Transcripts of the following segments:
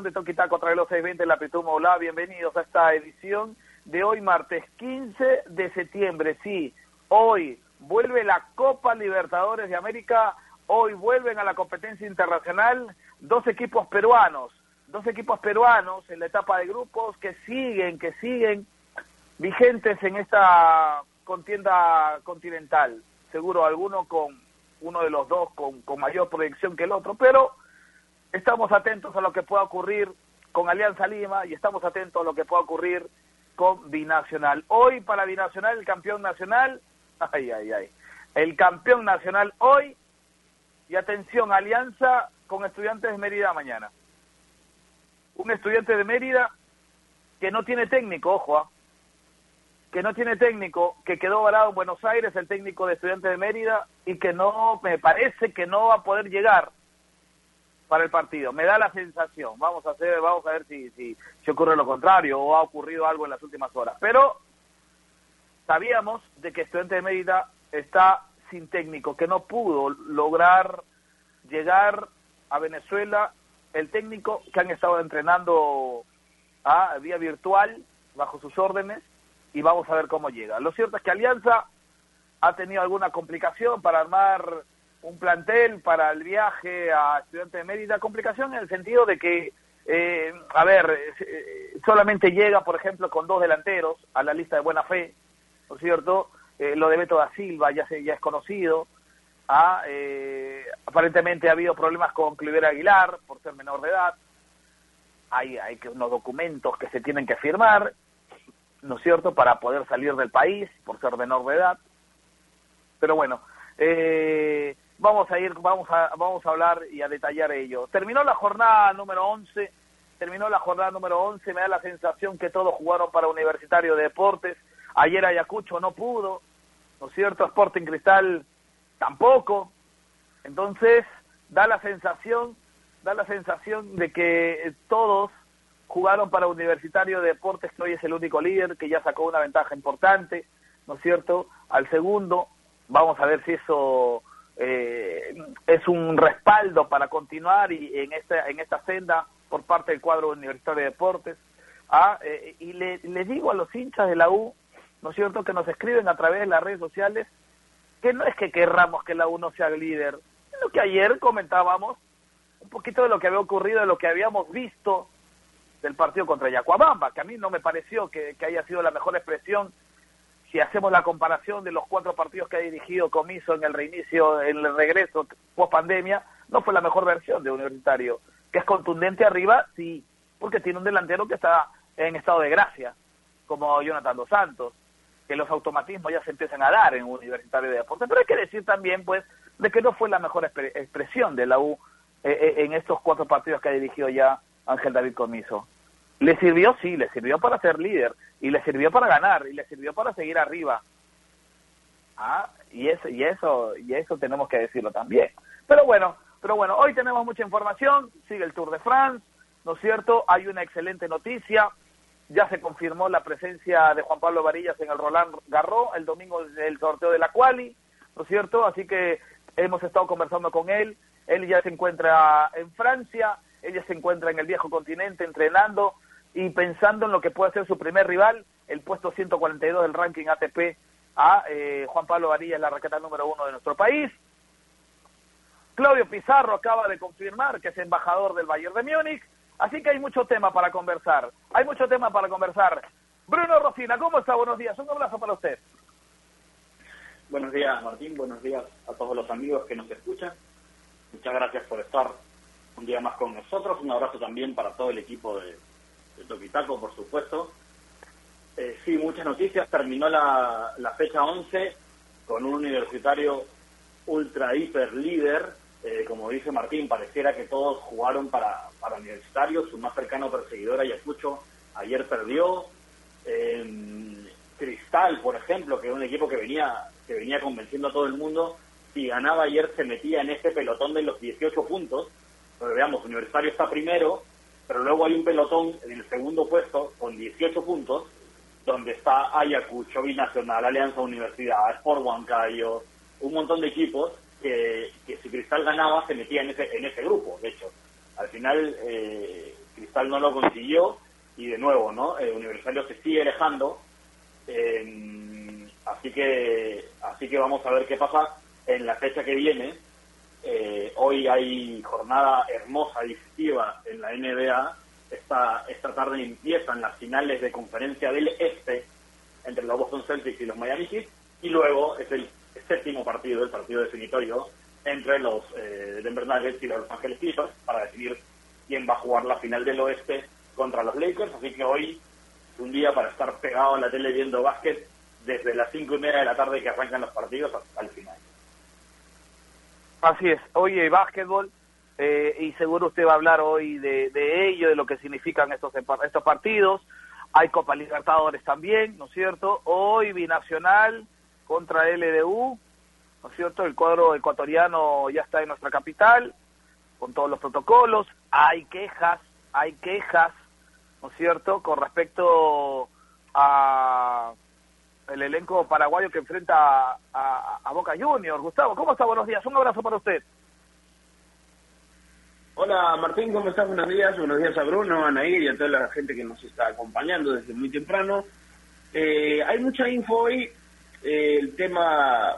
de Toki Taco Trae los 620 en la Pituma Hola, bienvenidos a esta edición de hoy martes 15 de septiembre. Sí, hoy vuelve la Copa Libertadores de América, hoy vuelven a la competencia internacional dos equipos peruanos, dos equipos peruanos en la etapa de grupos que siguen, que siguen vigentes en esta contienda continental. Seguro alguno con uno de los dos con mayor proyección que el otro, pero estamos atentos a lo que pueda ocurrir con Alianza Lima y estamos atentos a lo que pueda ocurrir con Binacional. Hoy para Binacional, el campeón nacional, ay, ay, ay, el campeón nacional hoy y atención, Alianza con estudiantes de Mérida mañana. Un estudiante de Mérida que no tiene técnico, ojo, ¿ah? que no tiene técnico, que quedó varado en Buenos Aires, el técnico de estudiantes de Mérida, y que no, me parece que no va a poder llegar para el partido. Me da la sensación. Vamos a hacer, vamos a ver si, si, si ocurre lo contrario o ha ocurrido algo en las últimas horas. Pero sabíamos de que Estudiante de Mérida está sin técnico, que no pudo lograr llegar a Venezuela el técnico que han estado entrenando a vía virtual bajo sus órdenes y vamos a ver cómo llega. Lo cierto es que Alianza ha tenido alguna complicación para armar un plantel para el viaje a Estudiantes de Mérida, complicación en el sentido de que, eh, a ver, eh, solamente llega, por ejemplo, con dos delanteros a la lista de buena fe, ¿no es cierto? Eh, lo de Beto da Silva ya, se, ya es conocido, ah, eh, aparentemente ha habido problemas con Cliver Aguilar por ser menor de edad, hay, hay que, unos documentos que se tienen que firmar, ¿no es cierto?, para poder salir del país por ser menor de edad, pero bueno, eh, vamos a ir, vamos a, vamos a hablar y a detallar ello. Terminó la jornada número 11, terminó la jornada número 11, me da la sensación que todos jugaron para Universitario de Deportes, ayer Ayacucho no pudo, ¿no es cierto? Sporting Cristal tampoco, entonces da la sensación, da la sensación de que todos jugaron para Universitario de Deportes, que hoy es el único líder, que ya sacó una ventaja importante, ¿no es cierto? Al segundo, vamos a ver si eso eh, es un respaldo para continuar y en esta en esta senda por parte del cuadro universitario de deportes. Ah, eh, y le, le digo a los hinchas de la U no es cierto que nos escriben a través de las redes sociales que no es que querramos que la U no sea líder lo que ayer comentábamos un poquito de lo que había ocurrido de lo que habíamos visto del partido contra Yacuabamba que a mí no me pareció que, que haya sido la mejor expresión si hacemos la comparación de los cuatro partidos que ha dirigido Comiso en el reinicio, en el regreso post pandemia, no fue la mejor versión de Universitario. Que es contundente arriba, sí, porque tiene un delantero que está en estado de gracia, como Jonathan Dos Santos, que los automatismos ya se empiezan a dar en Universitario de Deportes. Pero hay que decir también, pues, de que no fue la mejor expresión de la U eh, en estos cuatro partidos que ha dirigido ya Ángel David Comiso. ¿Le sirvió? Sí, le sirvió para ser líder y le sirvió para ganar y le sirvió para seguir arriba. Ah, y eso y eso y eso tenemos que decirlo también. Pero bueno, pero bueno, hoy tenemos mucha información, sigue el Tour de France, ¿no es cierto? Hay una excelente noticia. Ya se confirmó la presencia de Juan Pablo Varillas en el Roland Garros el domingo del sorteo de la quali, ¿no es cierto? Así que hemos estado conversando con él. Él ya se encuentra en Francia, ella se encuentra en el viejo continente entrenando y pensando en lo que puede ser su primer rival, el puesto 142 del ranking ATP a eh, Juan Pablo Varilla, la raqueta número uno de nuestro país. Claudio Pizarro acaba de confirmar que es embajador del Bayern de Múnich, así que hay mucho tema para conversar, hay mucho tema para conversar. Bruno Rosina, ¿cómo está? Buenos días, un abrazo para usted. Buenos días, Martín, buenos días a todos los amigos que nos escuchan. Muchas gracias por estar un día más con nosotros. Un abrazo también para todo el equipo de, Toquitaco, por supuesto. Eh, sí, muchas noticias. Terminó la, la, fecha 11 con un universitario ultra hiper líder. Eh, como dice Martín, pareciera que todos jugaron para, para universitario. Su más cercano perseguidor, Ayacucho, ayer perdió. Eh, Cristal, por ejemplo, que era un equipo que venía, que venía convenciendo a todo el mundo, si ganaba ayer se metía en ese pelotón de los 18 puntos, pero veamos, Universitario está primero, pero luego hay un pelotón en el segundo puesto con 18 puntos, donde está Ayacucho, Binacional, Alianza Universidad, Sport Huancayo, un montón de equipos que, si Cristal ganaba se metía en ese, en ese grupo, de hecho. Al final eh, Cristal no lo consiguió y de nuevo, ¿no? El Universitario se sigue alejando. Eh, así que así que vamos a ver qué pasa en la fecha que viene. Eh, hoy hay jornada hermosa, y festiva en la NBA. Esta, esta tarde empiezan las finales de conferencia del Este entre los Boston Celtics y los Miami Heat. Y luego es el séptimo partido, el partido definitorio, entre los eh, Denver Nuggets y los Los Angeles Clippers para decidir quién va a jugar la final del oeste contra los Lakers. Así que hoy es un día para estar pegado en la tele viendo básquet desde las cinco y media de la tarde que arrancan los partidos hasta el final. Así es, hay básquetbol eh, y seguro usted va a hablar hoy de, de ello, de lo que significan estos, estos partidos. Hay Copa Libertadores también, ¿no es cierto? Hoy binacional contra LDU, ¿no es cierto? El cuadro ecuatoriano ya está en nuestra capital, con todos los protocolos. Hay quejas, hay quejas, ¿no es cierto?, con respecto a el elenco paraguayo que enfrenta a, Boca Juniors. Gustavo, ¿cómo está? Buenos días. Un abrazo para usted. Hola Martín, ¿cómo estás? Buenos días. Buenos días a Bruno, a Nair y a toda la gente que nos está acompañando desde muy temprano. Eh, hay mucha info hoy. Eh, el tema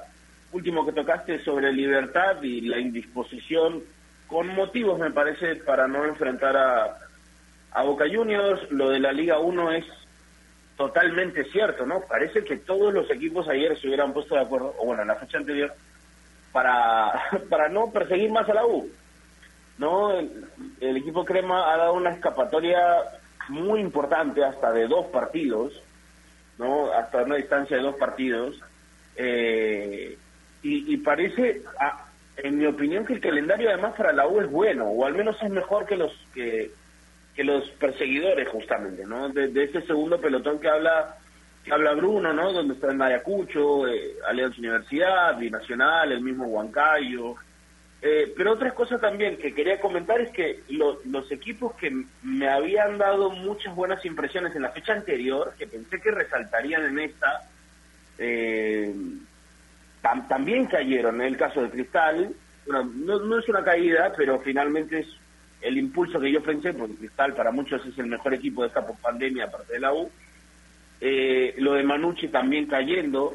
último que tocaste sobre libertad y la indisposición, con motivos me parece, para no enfrentar a, a Boca Juniors. Lo de la Liga 1 es totalmente cierto, ¿no? Parece que todos los equipos ayer se hubieran puesto de acuerdo, o bueno, en la fecha anterior, para, para no perseguir más a la U. ¿No? El, equipo Crema ha dado una escapatoria muy importante, hasta de dos partidos, ¿no? Hasta una distancia de dos partidos. Eh, y, parece, en mi opinión, que el calendario además para la U es bueno, o al menos es mejor que los que que los perseguidores justamente, ¿no? De, ese segundo pelotón que habla que habla Bruno, ¿no? Donde está el Ayacucho, eh, Alianza Universidad, Binacional, el mismo Huancayo. Eh, pero otra cosa también que quería comentar es que los equipos que me habían dado muchas buenas impresiones en la fecha anterior, que pensé que resaltarían en esta, eh, también cayeron. En el caso de Cristal, bueno, no, no es una caída, pero finalmente es el impulso que yo pensé, porque Cristal para muchos es el mejor equipo de esta pandemia aparte de la U, eh, lo de Manucci también cayendo,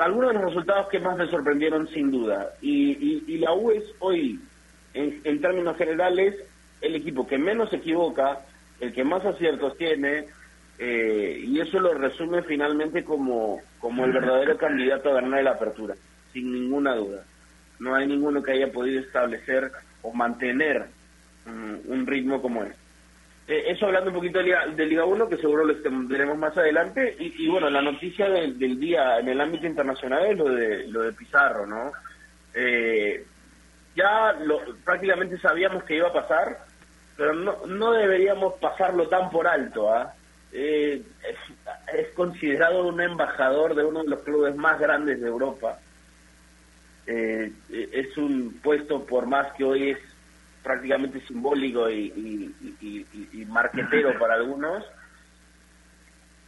algunos de los resultados que más me sorprendieron sin duda, y, la U es hoy, en, términos generales, el equipo que menos se equivoca, el que más aciertos tiene, eh, y eso lo resume finalmente como, como el verdadero candidato a ganar la apertura, sin ninguna duda. No hay ninguno que haya podido establecer o mantener un ritmo como este. Eh, eso hablando un poquito de Liga, de Liga 1, que seguro lo tendremos más adelante. Y, bueno, la noticia del, día en el ámbito internacional es lo de, lo de Pizarro, ¿no? Eh, ya lo, prácticamente sabíamos que iba a pasar, pero no, no deberíamos pasarlo tan por alto. ¿ah? Eh, es, considerado un embajador de uno de los clubes más grandes de Europa eh, es un puesto por más que hoy es prácticamente simbólico y, y, marquetero para algunos,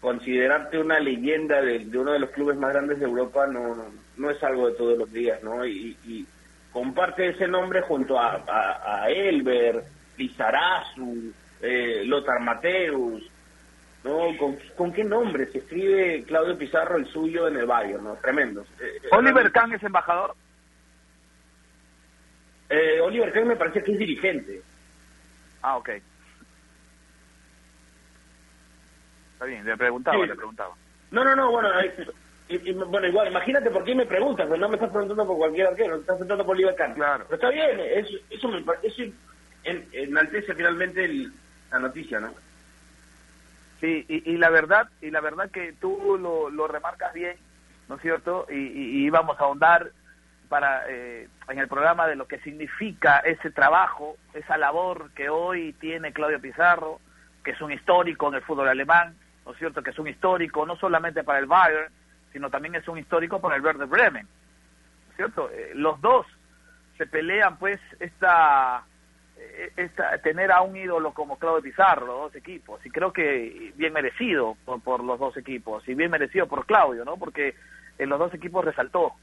considerarte una leyenda de, uno de los clubes más grandes de Europa no, no, es algo de todos los días, ¿no? Y, comparte ese nombre junto a, a, Elber, Lizarazu, eh, Lothar Mateus, ¿no? ¿Con, qué nombre se escribe Claudio Pizarro el suyo en el Bayern, ¿no? Tremendo. Eh, Oliver Kahn es embajador. Eh, Oliver Kahn me parece que es dirigente. Ah, ok. Está bien, le preguntaba, le preguntaba. No, no, no, bueno, bueno, igual, imagínate por qué me preguntas, no me estás preguntando por cualquier arquero, me estás preguntando por Oliver Kahn. Claro. Pero está bien, eso, eso me parece, en, enaltece finalmente la noticia, ¿no? Sí, y, y, la verdad, y la verdad que tú lo, lo remarcas bien, ¿no es cierto? Y, y, y vamos a ahondar para eh, en el programa de lo que significa ese trabajo, esa labor que hoy tiene Claudio Pizarro, que es un histórico en el fútbol alemán, ¿no es cierto? Que es un histórico no solamente para el Bayern, sino también es un histórico para el Verde Bremen, ¿cierto? Eh, los dos se pelean pues esta, eh, esta tener a un ídolo como Claudio Pizarro, los dos equipos, y creo que bien merecido por, por los dos equipos, y bien merecido por Claudio, ¿no? Porque en los dos equipos resaltó,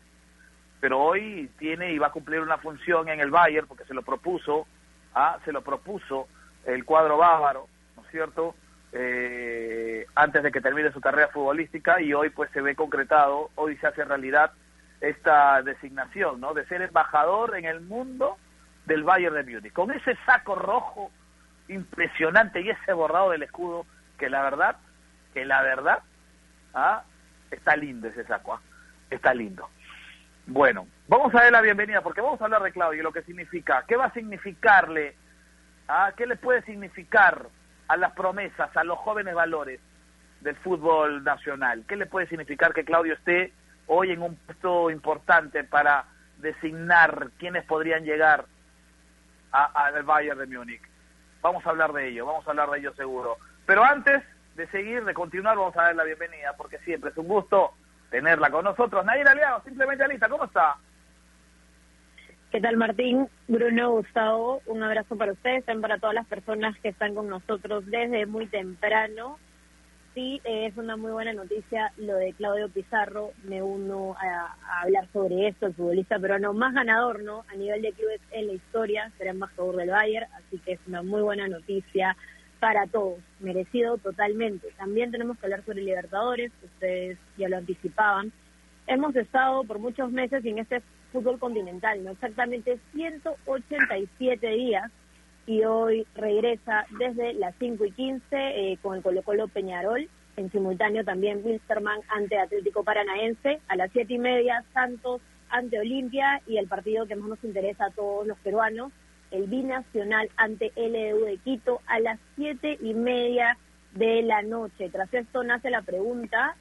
pero hoy tiene y va a cumplir una función en el Bayern porque se lo propuso, ¿ah? se lo propuso el cuadro bávaro, ¿no es cierto? Eh, antes de que termine su carrera futbolística y hoy pues se ve concretado, hoy se hace realidad esta designación, ¿no? De ser embajador en el mundo del Bayern de Múnich, con ese saco rojo impresionante y ese bordado del escudo que la verdad, que la verdad, ¿ah? está lindo ese saco, ¿ah? está lindo. Bueno, vamos a dar la bienvenida porque vamos a hablar de Claudio, lo que significa, qué va a significarle, ¿ah? qué le puede significar a las promesas, a los jóvenes valores del fútbol nacional, qué le puede significar que Claudio esté hoy en un puesto importante para designar quiénes podrían llegar al Bayern de Múnich. Vamos a hablar de ello, vamos a hablar de ello seguro. Pero antes de seguir, de continuar, vamos a dar la bienvenida, porque siempre es un gusto tenerla con nosotros. Nair Aliado, simplemente Alita, ¿cómo está? ¿Qué tal Martín? Bruno, Gustavo, un abrazo para ustedes, también para todas las personas que están con nosotros desde muy temprano sí es una muy buena noticia lo de Claudio Pizarro. Me uno a, hablar sobre esto, el futbolista peruano más ganador, ¿no? A nivel de clubes en la historia, será embajador del Bayern, así que es una muy buena noticia para todos, merecido totalmente. También tenemos que hablar sobre Libertadores, ustedes ya lo anticipaban. Hemos estado por muchos meses en este fútbol continental, ¿no? Exactamente 187 días y hoy regresa desde las 5 y 15 eh, con el Colo Colo Peñarol. En simultáneo también Wilstermann ante Atlético Paranaense. A las 7 y media Santos ante Olimpia y el partido que más nos interesa a todos los peruanos, el binacional ante LDU de Quito a las 7 y media de la noche. Tras esto nace la pregunta,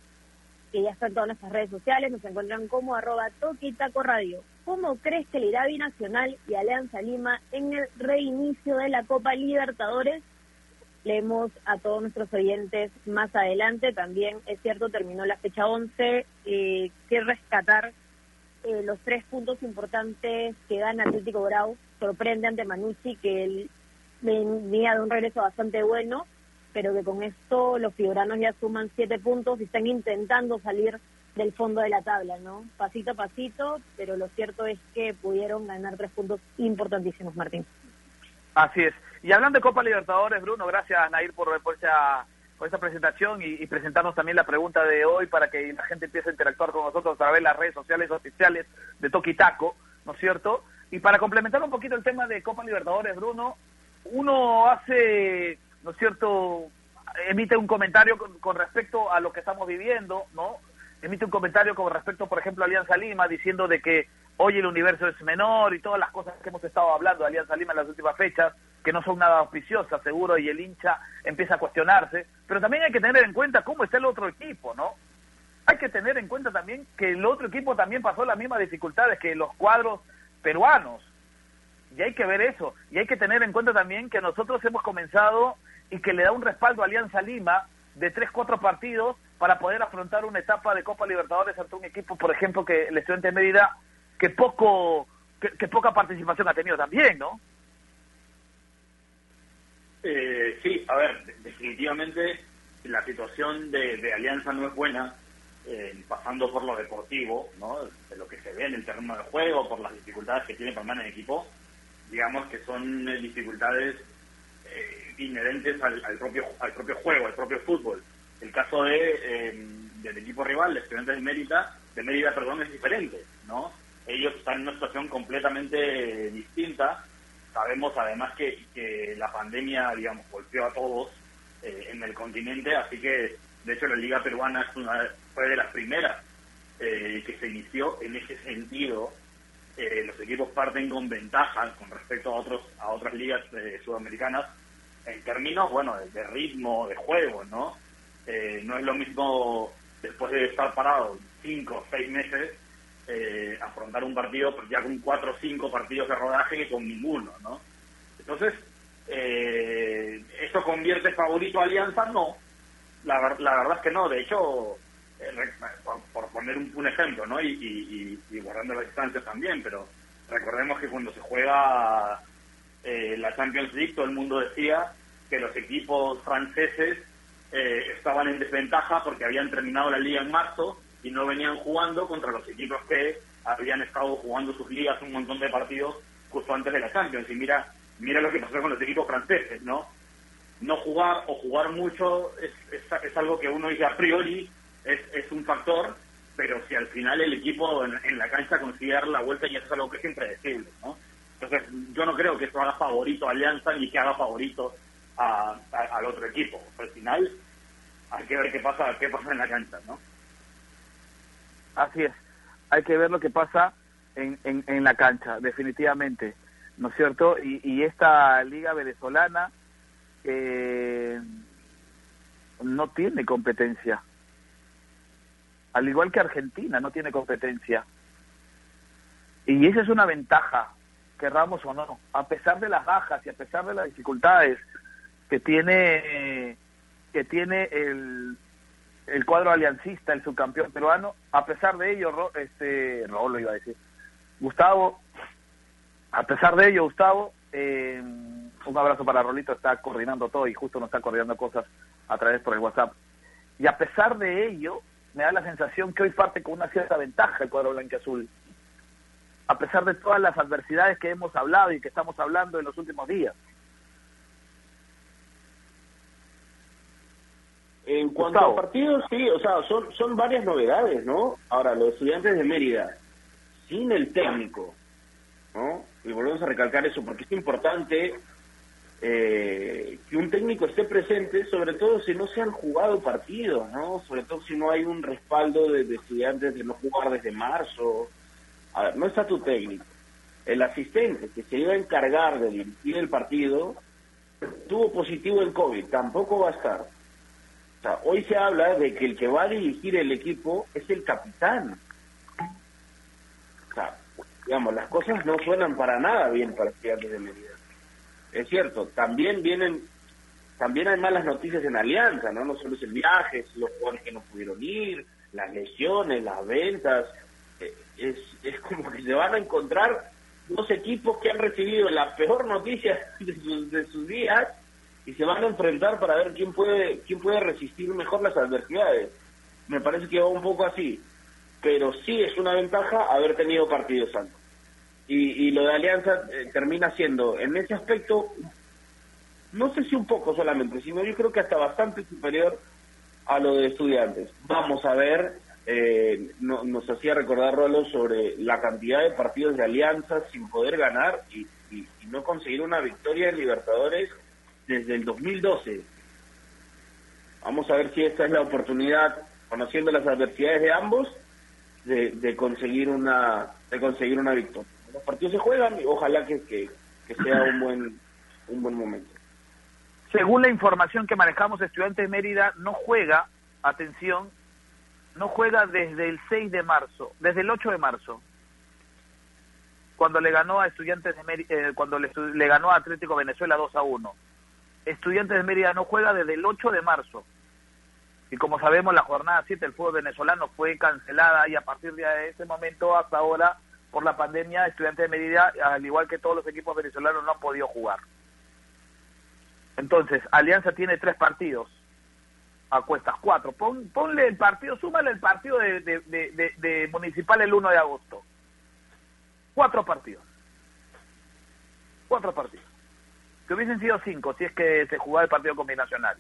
que ya está en todas nuestras redes sociales, nos encuentran como arroba Toquitaco Radio. ¿Cómo crees que le irá Binacional y Alianza Lima en el reinicio de la Copa Libertadores? Leemos a todos nuestros oyentes más adelante. También es cierto, terminó la fecha 11. Eh, que rescatar eh, los tres puntos importantes que gana Atlético Grau. Sorprende ante Manucci que él venía de un regreso bastante bueno, pero que con esto los figuranos ya suman siete puntos y están intentando salir del fondo de la tabla, ¿no? Pasito a pasito, pero lo cierto es que pudieron ganar tres puntos importantísimos, Martín. Así es. Y hablando de Copa Libertadores, Bruno, gracias Nair por, por esa por esta presentación y, presentarnos también la pregunta de hoy para que la gente empiece a interactuar con nosotros a través de las redes sociales oficiales de Toki Taco, ¿no es cierto? Y para complementar un poquito el tema de Copa Libertadores, Bruno, uno hace, ¿no es cierto?, emite un comentario con, con respecto a lo que estamos viviendo, ¿no? emite un comentario con respecto, por ejemplo, a Alianza Lima, diciendo de que hoy el universo es menor y todas las cosas que hemos estado hablando de Alianza Lima en las últimas fechas, que no son nada auspiciosas, seguro, y el hincha empieza a cuestionarse. Pero también hay que tener en cuenta cómo está el otro equipo, ¿no? Hay que tener en cuenta también que el otro equipo también pasó las mismas dificultades que los cuadros peruanos. Y hay que ver eso. Y hay que tener en cuenta también que nosotros hemos comenzado y que le da un respaldo a Alianza Lima de tres, cuatro partidos para poder afrontar una etapa de Copa Libertadores ante un equipo, por ejemplo, que el Estudiante de Mérida, que poco, que, poca participación ha tenido también, ¿no? Eh, sí, a ver, definitivamente la situación de, Alianza no es buena, eh, pasando por lo deportivo, ¿no? De lo que se ve en el terreno de juego, por las dificultades que tiene para el equipo, digamos que son eh, dificultades inherentes al, al, propio al propio juego, al propio fútbol. El caso de eh, del equipo rival, de Estudiantes de Mérida, de Mérida, perdón, es diferente, ¿no? Ellos están en una situación completamente distinta. Sabemos además que, que la pandemia, digamos, golpeó a todos eh, en el continente, así que de hecho la liga peruana es una, fue de las primeras eh, que se inició en ese sentido. los equipos parten con ventaja con respecto a otros a otras ligas sudamericanas en términos, bueno, de ritmo, de juego, ¿no? Eh, no es lo mismo después de estar parado cinco o seis meses eh, afrontar un partido ya con cuatro o cinco partidos de rodaje que con ninguno, ¿no? Entonces, eh, ¿eso convierte favorito a Alianza? No, la, la verdad es que no. De hecho, por, poner un, ejemplo, ¿no? Y, guardando las distancias también, pero recordemos que cuando se juega la Champions League, todo el mundo decía que los equipos franceses estaban en desventaja porque habían terminado la liga en marzo y no venían jugando contra los equipos que habían estado jugando sus ligas un montón de partidos justo antes de la Champions. Y mira, mira lo que pasó con los equipos franceses, ¿no? No jugar o jugar mucho es, es, algo que uno dice a priori es, es un factor, pero si al final el equipo en, la cancha consigue dar la vuelta y eso es algo que es impredecible, ¿no? Entonces, yo no creo que eso haga favorito a Alianza ni que haga favorito a, al otro equipo. Al final, hay que ver qué pasa, qué pasa en la cancha, ¿no? Así es hay que ver lo que pasa en, en, la cancha, definitivamente, ¿no es cierto? Y, esta liga venezolana eh, no tiene competencia, al igual que Argentina no tiene competencia. Y esa es una ventaja, querramos o no, a pesar de las bajas y a pesar de las dificultades que tiene que tiene el el cuadro aliancista, el subcampeón peruano. A pesar de ello, este, lo iba a decir, Gustavo, a pesar de ello, Gustavo, eh, un abrazo para Rolito, está coordinando todo y justo nos está coordinando cosas a través por el WhatsApp. Y a pesar de ello, me da la sensación que hoy parte con una cierta ventaja el cuadro azul A pesar de todas las adversidades que hemos hablado y que estamos hablando en los últimos días. En cuanto a partidos, sí, o sea, son, son varias novedades, ¿no? Ahora, los estudiantes de Mérida, sin el técnico, ¿no? Y volvemos a recalcar eso, porque es importante eh, que un técnico esté presente, sobre todo si no se han jugado partidos, ¿no? Sobre todo si no hay un respaldo de, de estudiantes de no jugar desde marzo. A ver, no está tu técnico. El asistente que se iba a encargar de dirigir el partido tuvo positivo en COVID, tampoco va a estar hoy se habla de que el que va a dirigir el equipo es el capitán. O sea, digamos, las cosas no suenan para nada bien para Estudiantes de Mérida. Es cierto, también vienen, también hay malas noticias en Alianza, ¿no? No solo es el viaje, los jugadores que no pudieron ir, las lesiones, las ventas. Eh, es, es como que se van a encontrar dos equipos que han recibido la peor noticia de sus, de sus días y se van a enfrentar para ver quién puede quién puede resistir mejor las adversidades. Me parece que va un poco así, pero sí es una ventaja haber tenido partidos antes. Y, y lo de Alianza eh, termina siendo, en ese aspecto, no sé si un poco solamente, sino yo creo que hasta bastante superior a lo de estudiantes. Vamos a ver, eh, nos hacía recordar Rolo sobre la cantidad de partidos de Alianza sin poder ganar y, y no conseguir una victoria en Libertadores desde el 2012. Vamos a ver si esta es la oportunidad, conociendo las adversidades de ambos, de, conseguir una de conseguir una victoria. Los partidos se juegan y ojalá que, que, sea un buen un buen momento. Según la información que manejamos, Estudiantes de Mérida no juega, atención, no juega desde el 6 de marzo, desde el 8 de marzo, cuando le ganó a Estudiantes de Mérida, eh, cuando le, le ganó a Atlético Venezuela 2 a 1. Estudiantes de Mérida no juega desde el 8 de marzo. Y como sabemos, la jornada 7 del fútbol venezolano fue cancelada y a partir de ese momento hasta ahora, por la pandemia, Estudiantes de Mérida, al igual que todos los equipos venezolanos, no han podido jugar. Entonces, Alianza tiene tres partidos a cuestas, cuatro. ponle el partido, súmale el partido de, de Municipal el 1 de agosto. Cuatro partidos. Cuatro partidos que hubiesen sido cinco si es que se jugaba el partido combinacional.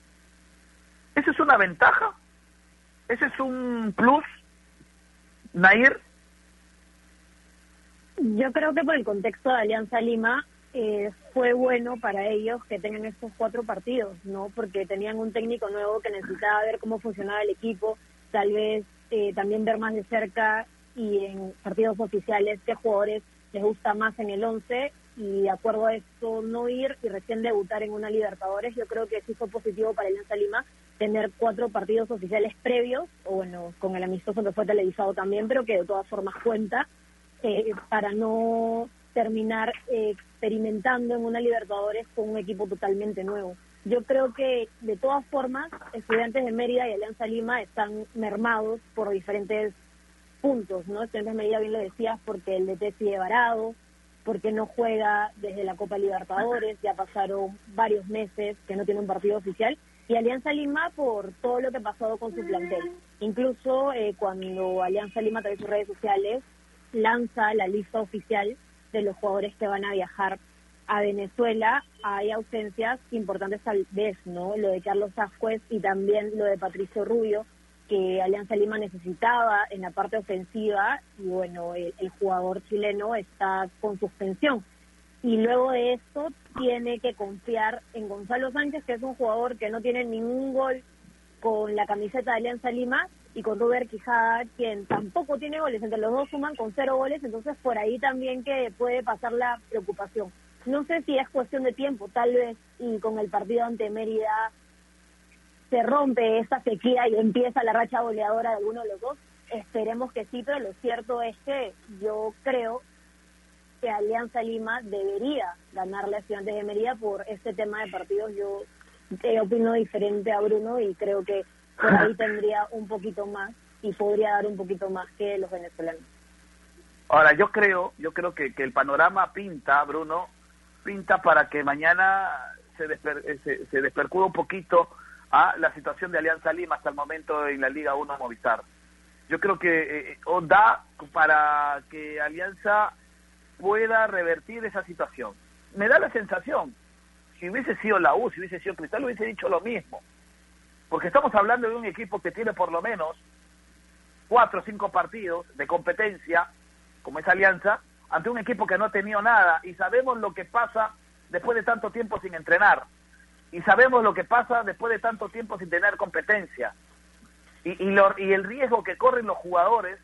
¿Eso es una ventaja? ¿Ese es un plus, Nair? Yo creo que por el contexto de Alianza Lima eh, fue bueno para ellos que tengan estos cuatro partidos, ¿no? Porque tenían un técnico nuevo que necesitaba ver cómo funcionaba el equipo, tal vez eh, también ver más de cerca y en partidos oficiales qué jugadores les gusta más en el 11 y de acuerdo a esto no ir y recién debutar en una Libertadores, yo creo que sí fue positivo para Alianza Lima tener cuatro partidos oficiales previos, o bueno, con el amistoso que fue televisado también, pero que de todas formas cuenta, eh, para no terminar eh, experimentando en una Libertadores con un equipo totalmente nuevo. yo creo que de todas formas, estudiantes de Mérida y Alianza Lima están mermados por diferentes puntos, ¿no? Estudiantes de Mérida, bien lo decías, porque el DT sigue varado, porque no juega desde la Copa Libertadores, ya pasaron varios meses que no tiene un partido oficial, y Alianza Lima por todo lo que ha pasado con su plantel. Incluso eh, cuando Alianza Lima a través de sus redes sociales lanza la lista oficial de los jugadores que van a viajar a Venezuela, hay ausencias importantes tal vez, ¿no? Lo de Carlos Ascuez y también lo de Patricio Rubio, que Alianza Lima necesitaba en la parte ofensiva y bueno, el, jugador chileno está con suspensión. Y luego de esto tiene que confiar en Gonzalo Sánchez, que es un jugador que no tiene ningún gol con la camiseta de Alianza Lima, y con Robert Quijada, quien tampoco tiene goles, entre los dos suman con cero goles, entonces por ahí también que puede pasar la preocupación. No sé si es cuestión de tiempo, tal vez, y con el partido ante Mérida se rompe esta sequía y empieza la racha goleadora de alguno de los dos. Esperemos que sí, pero lo cierto es que yo creo que Alianza Lima debería ganarle a Estudiantes de Mérida por este tema de partidos. Yo opino diferente a Bruno y creo que por ahí tendría un poquito más y podría dar un poquito más que los venezolanos. Ahora, yo creo, yo creo que, que el panorama pinta, Bruno, pinta para que mañana se, se, se despercuda un poquito a la situación de Alianza Lima hasta el momento en la Liga 1 Movistar. Yo creo que eh, da para que Alianza pueda revertir esa situación. Me da la sensación, si hubiese sido la U, si hubiese sido Cristal, hubiese dicho lo mismo. Porque estamos hablando de un equipo que tiene por lo menos cuatro o cinco partidos de competencia, como es Alianza, ante un equipo que no ha tenido nada y sabemos lo que pasa después de tanto tiempo sin entrenar y sabemos lo que pasa después de tanto tiempo sin tener competencia. Y, y, y el riesgo que corren los jugadores,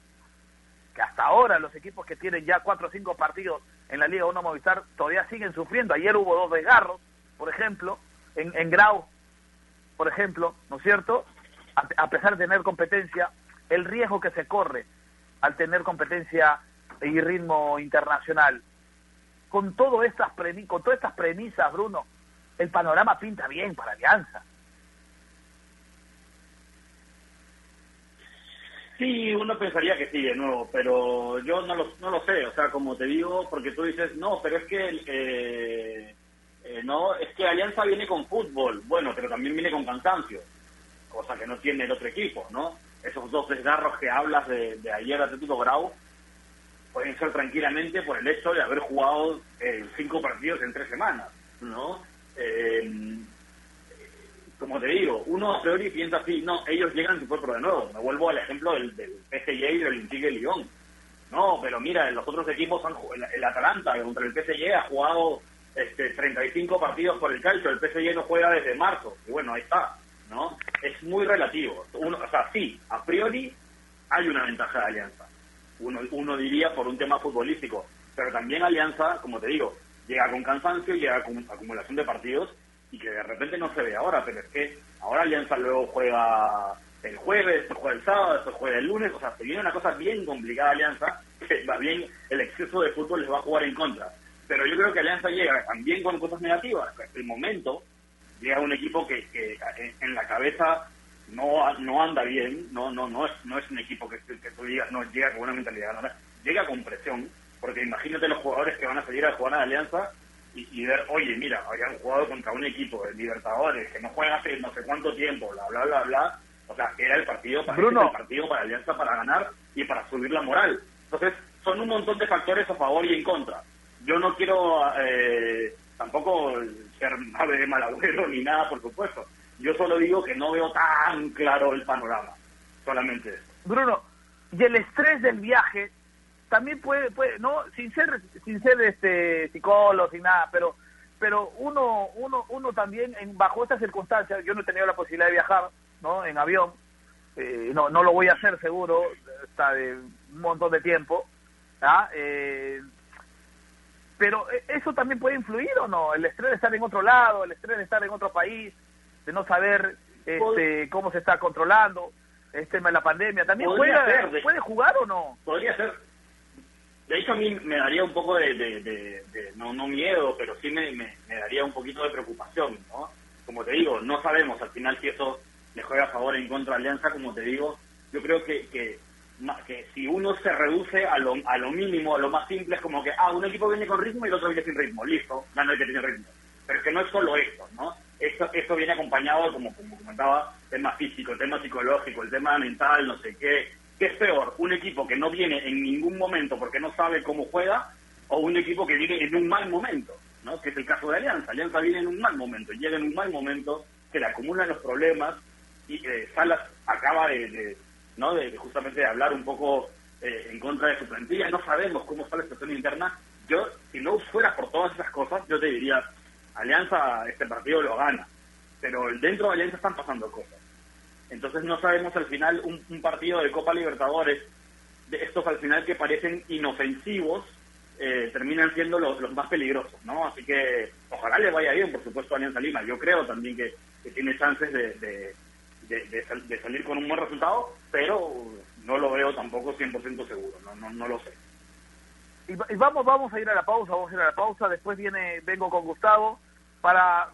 que hasta ahora los equipos que tienen ya cuatro o cinco partidos en la Liga 1 Movistar todavía siguen sufriendo. Ayer hubo dos desgarros, por ejemplo, en, en Grau, por ejemplo, ¿no es cierto? A, pesar de tener competencia, el riesgo que se corre al tener competencia y ritmo internacional. Con, todo estas con todas estas premisas, Bruno, el panorama pinta bien para Alianza. Sí, uno pensaría que sí, de nuevo, pero yo no lo, no lo sé, o sea, como te digo, porque tú dices, no, pero es que, eh, eh, no, es que Alianza viene con fútbol, bueno, pero también viene con cansancio, cosa que no tiene el otro equipo, ¿no? Esos dos desgarros que hablas de, de ayer Atlético Grau pueden ser tranquilamente por el hecho de haber jugado eh, cinco partidos en tres semanas, ¿no? Eh, como te digo, uno a priori piensa así, no, ellos llegan su cuerpo de nuevo. Me vuelvo al ejemplo del, del PSG y del Olympique de Lyon. No, pero mira, los otros equipos, han, el, el Atalanta contra el PSG ha jugado este, 35 partidos por el calcio, el PSG no juega desde marzo. Y bueno, ahí está, ¿no? Es muy relativo. Uno, o sea, sí, a priori hay una ventaja de Alianza. Uno, uno diría por un tema futbolístico, pero también Alianza, como te digo, llega con cansancio, llega con acumulación de partidos y que de repente no se ve ahora, pero es que ahora Alianza luego juega el jueves, después juega el sábado, después juega el lunes, o sea, se viene una cosa bien complicada Alianza, que va bien, el exceso de fútbol les va a jugar en contra. Pero yo creo que Alianza llega también con cosas negativas. El momento llega un equipo que, que en la cabeza no no anda bien, no no no es no es un equipo que, que tú digas no llega con una mentalidad, no, llega con presión, porque imagínate los jugadores que van a salir a jugar a Alianza y, ver, oye, mira, habían jugado contra un equipo de Libertadores que no juega hace no sé cuánto tiempo, bla, bla, bla, bla. O sea, era el partido para, el partido para Alianza para ganar y para subir la moral. Entonces, son un montón de factores a favor y en contra. Yo no quiero eh, tampoco ser ave de mal ni nada, por supuesto. Yo solo digo que no veo tan claro el panorama. Solamente eso. Bruno, y el estrés del viaje también puede, puede no sin ser sin ser este psicólogo sin nada pero pero uno uno uno también en, bajo estas circunstancias yo no he tenido la posibilidad de viajar no en avión eh, no no lo voy a hacer seguro hasta de un montón de tiempo ¿ah? eh, pero eh, eso también puede influir o no el estrés de estar en otro lado el estrés de estar en otro país de no saber este cómo se está controlando este la pandemia también puede puede jugar o no. podría ser de hecho, a mí me daría un poco de, no, no miedo, pero sí me, me, daría un poquito de preocupación, ¿no? como te digo, no sabemos al final si eso le juega a favor en contra de Alianza, como te digo, yo creo que, que, que si uno se reduce a lo, a lo mínimo, a lo más simple, es como que, ah, un equipo viene con ritmo y el otro viene sin ritmo, listo, gana el que tiene ritmo. Pero es que no es solo esto, ¿no? Esto, esto viene acompañado, como, como comentaba, tema físico, tema psicológico, el tema mental, no sé qué. ¿Qué es peor? ¿Un equipo que no viene en ningún momento porque no sabe cómo juega o un equipo que viene en un mal momento? ¿no? Que es el caso de Alianza. Alianza viene en un mal momento, llega en un mal momento, se le acumulan los problemas y eh, Salas acaba de, ¿no? de, justamente de hablar un poco eh, en contra de su plantilla. No sabemos cómo está la situación interna. Yo, si no fuera por todas esas cosas, yo te diría, Alianza este partido lo gana, pero dentro de Alianza están pasando cosas. Entonces no sabemos al final un, partido de Copa Libertadores, de estos al final que parecen inofensivos, eh, terminan siendo los, más peligrosos, ¿no? Así que ojalá le vaya bien, por supuesto, a Alianza Lima. Yo creo también que, tiene chances de, de, salir con un buen resultado, pero no lo veo tampoco 100% seguro, no, no, no lo sé. Y, vamos, vamos a ir a la pausa, vamos a ir a la pausa, después viene, vengo con Gustavo para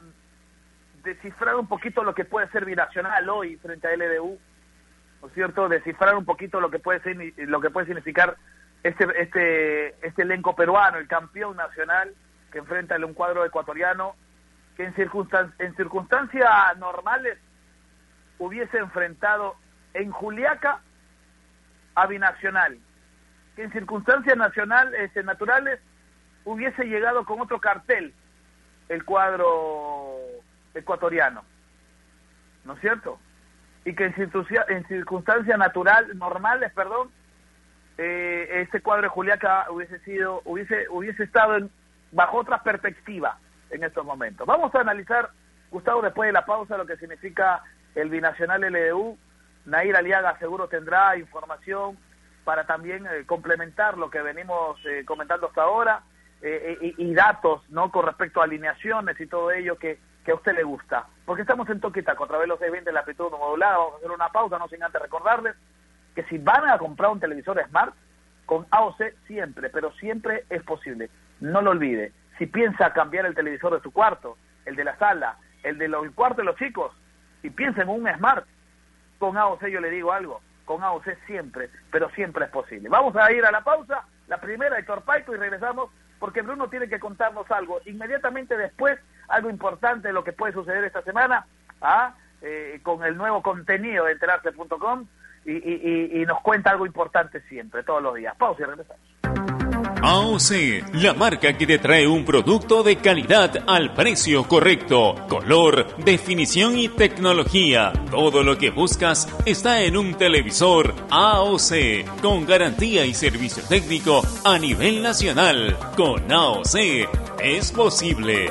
descifrar un poquito lo que puede ser binacional hoy frente a LDU, ¿no es cierto? Descifrar un poquito lo que puede ser, lo que puede significar este este este elenco peruano, el campeón nacional que enfrenta un cuadro ecuatoriano que en, en circunstancias normales hubiese enfrentado en Juliaca a Binacional, que en circunstancias nacional, este, naturales hubiese llegado con otro cartel el cuadro ecuatoriano, ¿no es cierto? Y que en, circunstancias natural, normales, perdón, eh, este cuadro de Juliaca hubiese sido, hubiese, hubiese estado en, bajo otra perspectiva en estos momentos. Vamos a analizar, Gustavo, después de la pausa, lo que significa el binacional LDU. Nair Aliaga seguro tendrá información para también eh, complementar lo que venimos eh, comentando hasta ahora eh, y, datos no con respecto a alineaciones y todo ello que, que a usted le gusta. Porque estamos en Toquita contra los 620 de la amplitud modulada. Vamos a hacer una pausa, no sin antes recordarles que si van a comprar un televisor Smart, con AOC siempre, pero siempre es posible. No lo olvide. Si piensa cambiar el televisor de su cuarto, el de la sala, el de los, el cuarto de los chicos, y piensa en un Smart, con AOC yo le digo algo, con AOC siempre, pero siempre es posible. Vamos a ir a la pausa, la primera de Torpaito y regresamos porque Bruno tiene que contarnos algo. Inmediatamente después, algo importante de lo que puede suceder esta semana, ¿ah? Eh, con el nuevo contenido de enterarse.com y, y, y nos cuenta algo importante siempre, todos los días. Pausa y regresamos. AOC, la marca que te trae un producto de calidad al precio correcto, color, definición y tecnología. Todo lo que buscas está en un televisor AOC, con garantía y servicio técnico a nivel nacional. Con AOC es posible.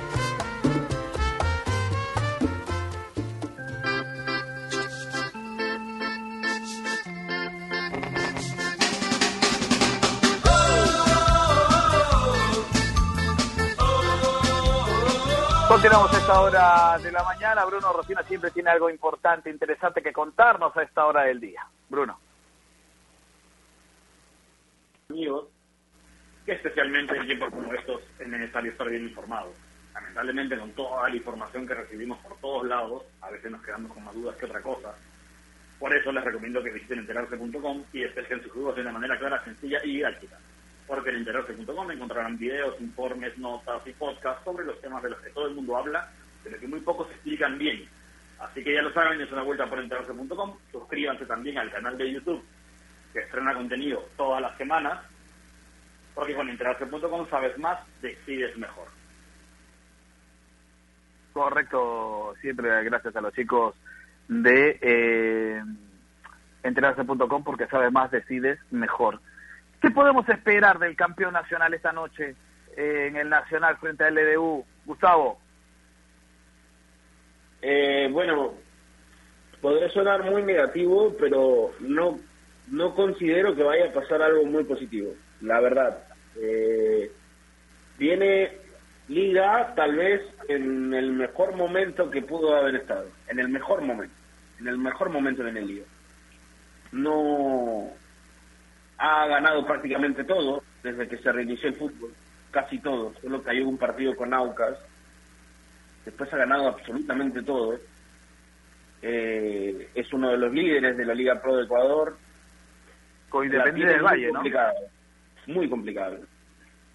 Continuamos esta hora de la mañana. Bruno Rocina siempre tiene algo importante, interesante que contarnos a esta hora del día. Bruno. Amigos, especialmente en tiempos como estos es necesario estar bien informados. Lamentablemente con toda la información que recibimos por todos lados, a veces nos quedamos con más dudas que otra cosa. Por eso les recomiendo que visiten enterarse.com y despejen sus dudas de una manera clara, sencilla y didáctica porque en enterarse.com encontrarán videos, informes, notas y podcasts sobre los temas de los que todo el mundo habla, pero que muy pocos explican bien. Así que ya lo saben, es una vuelta por enterarse.com. Suscríbanse también al canal de YouTube, que estrena contenido todas las semanas, porque con enterarse.com sabes más, decides mejor. Correcto, siempre gracias a los chicos de eh, enterarse.com porque sabes más, decides mejor. ¿Qué podemos esperar del campeón nacional esta noche eh, en el Nacional frente al LDU? Gustavo. Eh, bueno, podría sonar muy negativo, pero no, no considero que vaya a pasar algo muy positivo, la verdad. Eh, viene Liga tal vez en el mejor momento que pudo haber estado, en el mejor momento, en el mejor momento de Liga. No ha ganado prácticamente todo desde que se reinició el fútbol, casi todo, solo cayó un partido con Aucas, después ha ganado absolutamente todo. Eh, es uno de los líderes de la Liga Pro de Ecuador. Con Independiente del Valle, complicado, Muy complicado.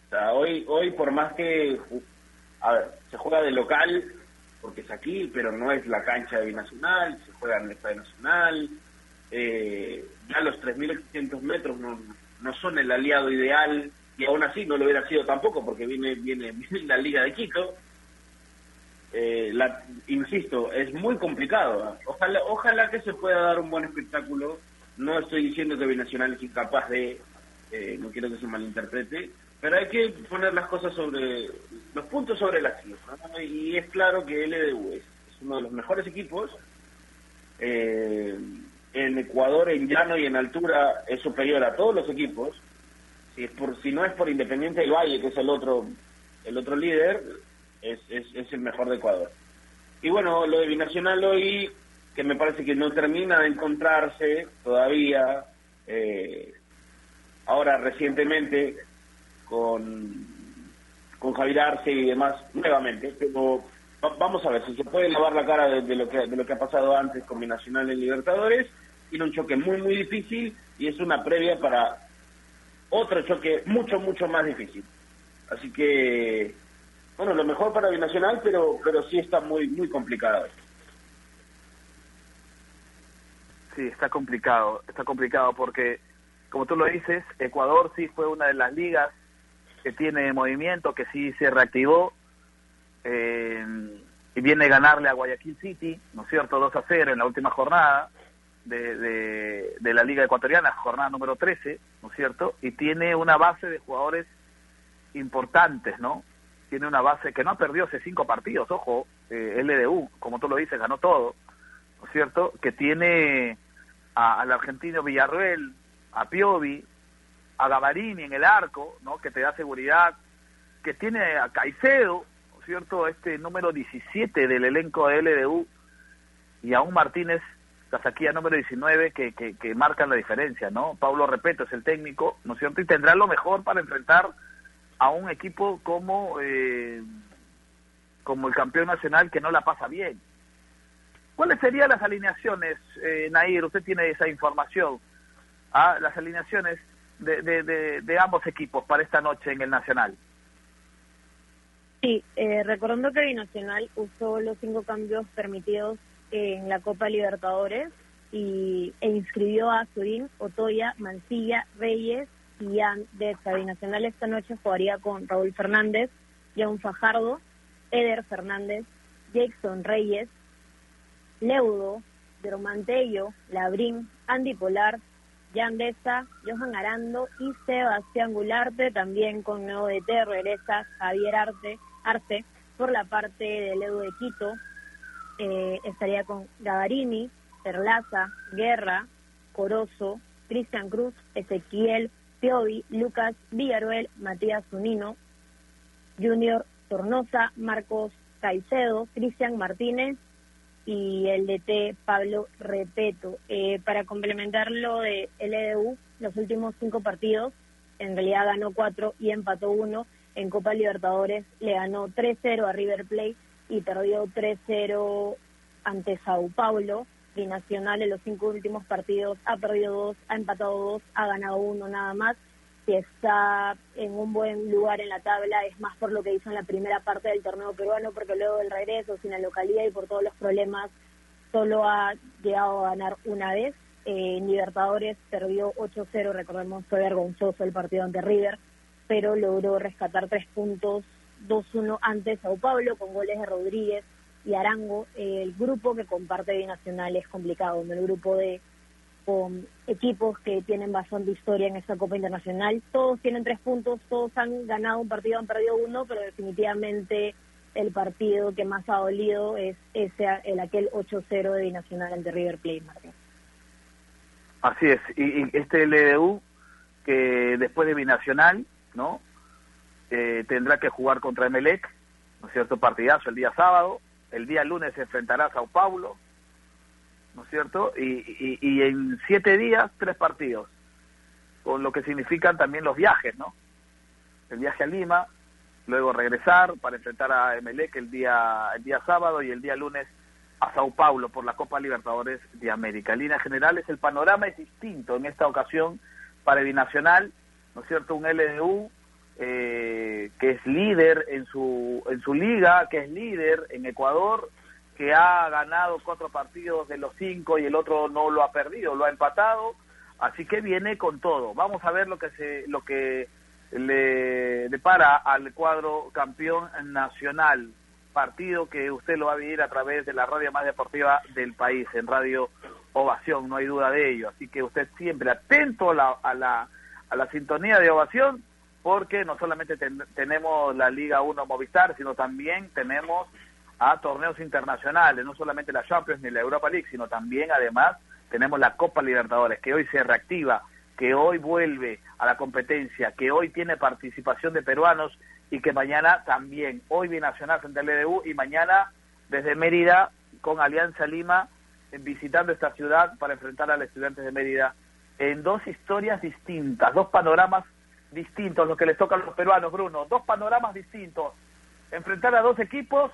O sea, hoy, hoy por más que, a ver, se juega de local, porque es aquí, pero no es la cancha de Binacional, se juega en el Estadio Nacional. Eh, ya los 3.800 metros no, no son el aliado ideal, y aún así no lo hubiera sido tampoco, porque viene, viene, viene la Liga de Quito. Eh, la, insisto, es muy complicado. Ojalá, ojalá que se pueda dar un buen espectáculo. No estoy diciendo que Binacional es incapaz de, eh, no quiero que se malinterprete, pero hay que poner las cosas sobre, los puntos sobre las cifras. Y es claro que LDU es, es, uno de los mejores equipos. Eh, en Ecuador, en llano y en altura, es superior a todos los equipos. Si, es por, si no es por Independiente del Valle, que es el otro, el otro líder, es, es, es el mejor de Ecuador. Y bueno, lo de Binacional hoy, que me parece que no termina de encontrarse todavía, eh, ahora recientemente con, con Javier Arce y demás, nuevamente, pero vamos a ver si se puede lavar la cara de, de, lo que de lo que ha pasado antes con Binacional en Libertadores, tiene un choque muy muy difícil y es una previa para otro choque mucho mucho más difícil. Así que bueno, lo mejor para Binacional, pero pero sí está muy muy complicado. Sí, está complicado, está complicado porque como tú lo dices, Ecuador sí fue una de las ligas que tiene movimiento, que sí se reactivó eh, y viene a ganarle a Guayaquil City, ¿no es cierto?, 2 a 0 en la última jornada de, de, la Liga Ecuatoriana, jornada número 13, ¿no es cierto?, y tiene una base de jugadores importantes, ¿no? Tiene una base que no ha perdido hace cinco partidos, ojo, eh, LDU, como tú lo dices, ganó todo, ¿no es cierto?, que tiene al argentino Villarruel, a Piovi, a Gavarini en el arco, ¿no? que te da seguridad, que tiene a Caicedo, ¿no es cierto? Este número 17 del elenco de LDU, y a un Martínez Casaquía número 19 que, que, que marcan la diferencia, ¿no? Pablo Repeto es el técnico, ¿no es cierto? Y tendrá lo mejor para enfrentar a un equipo como, eh, como el campeón nacional que no la pasa bien. ¿Cuáles serían las alineaciones, eh, Nair? Usted tiene esa información. ¿ah? Las alineaciones de, de, de, de, ambos equipos para esta noche en el Nacional. Sí, eh, recordando que Binacional usó los cinco cambios permitidos en la Copa Libertadores y, e inscribió a Surín, Otoya, Mancilla, Reyes y Ian de Binacional esta noche jugaría con Raúl Fernández, John Fajardo, Eder Fernández, Jackson Reyes, Leudo, Dromantello, Labrín, Andy Polar, Yandesa, Johan Arando y Sebastián Gularte, también con nuevo DT regresa Javier Arte, Arce por la parte del Edu de Quito, eh, estaría con Gavarini, Perlaza, Guerra, Corozo, Cristian Cruz, Ezequiel, Piovi, Lucas Villaruel, Matías Zunino, Junior Tornosa, Marcos Caicedo, Cristian Martínez y el DT Pablo Repeto. Eh, para complementar lo de LDU, los últimos cinco partidos, en realidad ganó cuatro y empató uno. En Copa Libertadores le ganó 3-0 a River Plate y perdió 3-0 ante Sao Paulo. Binacional en los cinco últimos partidos ha perdido dos, ha empatado dos, ha ganado uno nada más. Si está en un buen lugar en la tabla es más por lo que hizo en la primera parte del torneo peruano, porque luego del regreso, sin la localidad y por todos los problemas, solo ha llegado a ganar una vez. Eh, en Libertadores perdió 8-0, recordemos, fue vergonzoso el partido ante River, pero logró rescatar tres puntos 2-1 ante Sao Paulo con goles de Rodríguez, y Arango, el grupo que comparte Binacional es complicado, ¿no? el grupo de con equipos que tienen bastante historia en esta Copa Internacional. Todos tienen tres puntos, todos han ganado un partido, han perdido uno, pero definitivamente el partido que más ha dolido es ese el aquel 8-0 de Binacional ante River Plate, Martín. Así es, y, y este LDU que después de Binacional, ¿no? Eh, tendrá que jugar contra Emelec, ¿no es cierto? Partidazo el día sábado, el día lunes se enfrentará a Sao Paulo, ¿no es cierto? Y, y, en siete días, tres partidos, con lo que significan también los viajes, ¿no? El viaje a Lima, luego regresar para enfrentar a Emelec el día, el día sábado y el día lunes a Sao Paulo por la Copa Libertadores de América. En líneas generales, el panorama es distinto en esta ocasión para el Binacional, ¿no es cierto? Un LDU eh, que es líder en su, en su liga, que es líder en Ecuador, que ha ganado cuatro partidos de los cinco y el otro no lo ha perdido, lo ha empatado, así que viene con todo. Vamos a ver lo que se, lo que le depara al cuadro campeón nacional, partido que usted lo va a vivir a través de la radio más deportiva del país, en Radio Ovación, no hay duda de ello. Así que usted siempre atento a la, a la, a la sintonía de Ovación, porque no solamente tenemos la Liga 1 Movistar, sino también tenemos a torneos internacionales, no solamente la Champions ni la Europa League, sino también además tenemos la Copa Libertadores, que hoy se reactiva, que hoy vuelve a la competencia, que hoy tiene participación de peruanos y que mañana también, hoy Binacional frente al EDU y mañana desde Mérida con Alianza Lima visitando esta ciudad para enfrentar a los estudiantes de Mérida en dos historias distintas, dos panoramas distintos, lo que les toca a los peruanos, Bruno, dos panoramas distintos. Enfrentar a dos equipos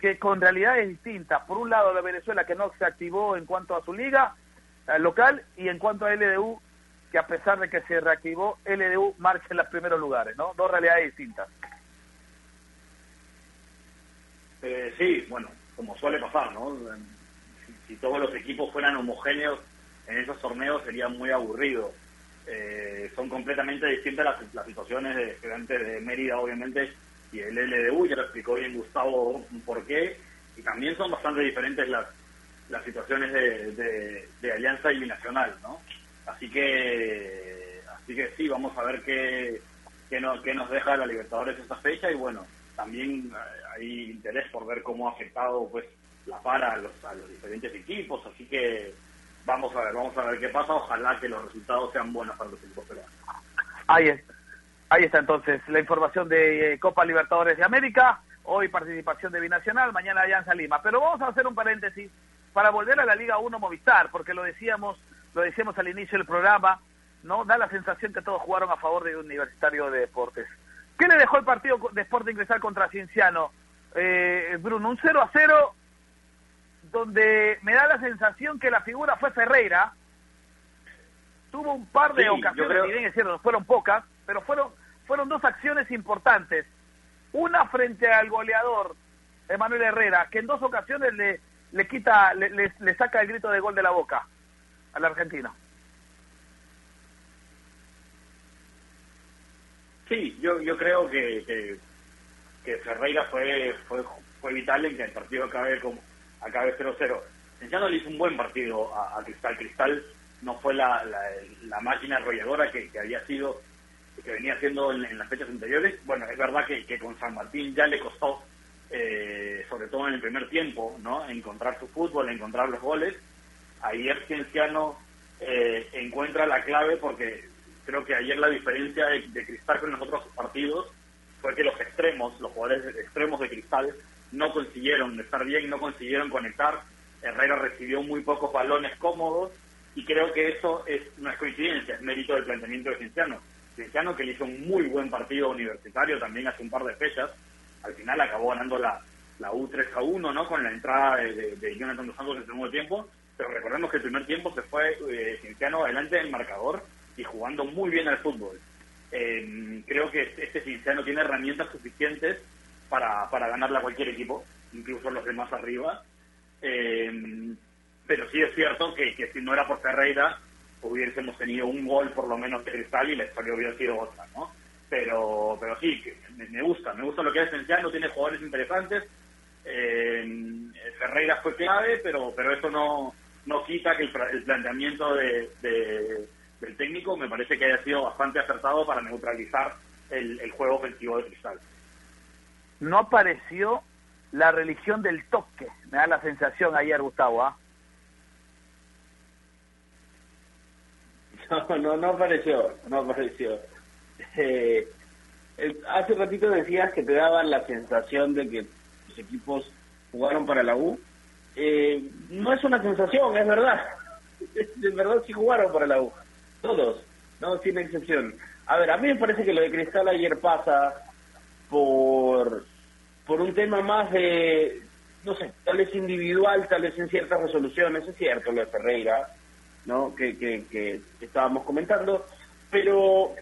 que con realidades distintas. Por un lado, la Venezuela que no se activó en cuanto a su liga eh, local y en cuanto a LDU, que a pesar de que se reactivó, LDU marcha en los primeros lugares, ¿no? Dos realidades distintas. Eh, sí, bueno, como suele pasar, ¿no? Si, todos los equipos fueran homogéneos en esos torneos sería muy aburrido. Eh, son completamente distintas las, las situaciones de estudiantes de Mérida, obviamente, y el LDU, ya lo explicó bien Gustavo por qué, y también son bastante diferentes las, las situaciones de, de, Alianza y Binacional, ¿no? Así que, así que sí, vamos a ver qué, qué, no, qué nos deja la Libertadores esta fecha, y bueno, también eh, hay interés por ver cómo ha afectado pues la para a los, a los diferentes equipos, así que vamos a ver, vamos a ver qué pasa, ojalá que los resultados sean buenos para los equipos peruanos. Ahí es. Ahí está entonces la información de eh, Copa Libertadores de América. Hoy participación de Binacional, mañana Alianza Lima. Pero vamos a hacer un paréntesis para volver a la Liga 1 Movistar, porque lo decíamos, lo decíamos al inicio del programa, ¿no? Da la sensación que todos jugaron a favor de Universitario de Deportes. ¿Qué le dejó el partido de Sporting Cristal contra Cienciano? Eh, Bruno, un 0 a 0 donde me da la sensación que la figura fue Ferreira. Tuvo un par de ocasiones, creo... bien es cierto, fueron pocas, pero fueron, fueron dos acciones importantes. Una frente al goleador Emanuel Herrera, que en dos ocasiones le, le quita, le, le, saca el grito de gol de la boca al argentino. Sí, yo, yo creo que, que, Ferreira fue, fue, fue vital en que el partido acabe, como, acabe 0-0. no le hizo un buen partido a, Cristal. Cristal no fue la, la, máquina arrolladora que, había sido que venía haciendo en, las fechas anteriores. Bueno, es verdad que, con San Martín ya le costó, eh, sobre todo en el primer tiempo, ¿no? Encontrar su fútbol, encontrar los goles. Ayer Cienciano eh, encuentra la clave porque creo que ayer la diferencia de, Cristal con los otros partidos fue que los extremos, los jugadores extremos de Cristal, no consiguieron estar bien, no consiguieron conectar. Herrera recibió muy pocos balones cómodos y creo que eso es, no es coincidencia, es mérito del planteamiento de Cienciano Cristiano, que le hizo un muy buen partido universitario también hace un par de fechas. Al final acabó ganando la, la U3 a 1, ¿no? Con la entrada de, de, Jonathan Dos Santos en el segundo tiempo. Pero recordemos que el primer tiempo se fue eh, Cienciano adelante del marcador y jugando muy bien al fútbol. Eh, creo que este Cienciano tiene herramientas suficientes para, para ganarle a cualquier equipo, incluso los demás arriba. Eh, pero sí es cierto que, si no era por Ferreira, hubiésemos tenido un gol por lo menos de Cristal y la historia hubiera sido otra, ¿no? Pero, pero sí, me, gusta, me gusta lo que es Cienciano, tiene jugadores interesantes, Eh, Ferreira fue clave, pero pero eso no no quita que el, planteamiento de, del técnico me parece que haya sido bastante acertado para neutralizar el, juego ofensivo de Cristal. No apareció la religión del toque, me da la sensación ayer, Gustavo, ¿ah? No, no, no apareció, no apareció. Eh, hace ratito decías que te daban la sensación de que los equipos jugaron para la U. Eh, no es una sensación, es verdad. De verdad sí jugaron para la U. Todos, no sin excepción. A ver, a mí me parece que lo de Cristal ayer pasa por, por un tema más de, no sé, tal vez individual, tal vez en ciertas resoluciones, es cierto lo de Ferreira, ¿no? Que, que, que estábamos comentando, pero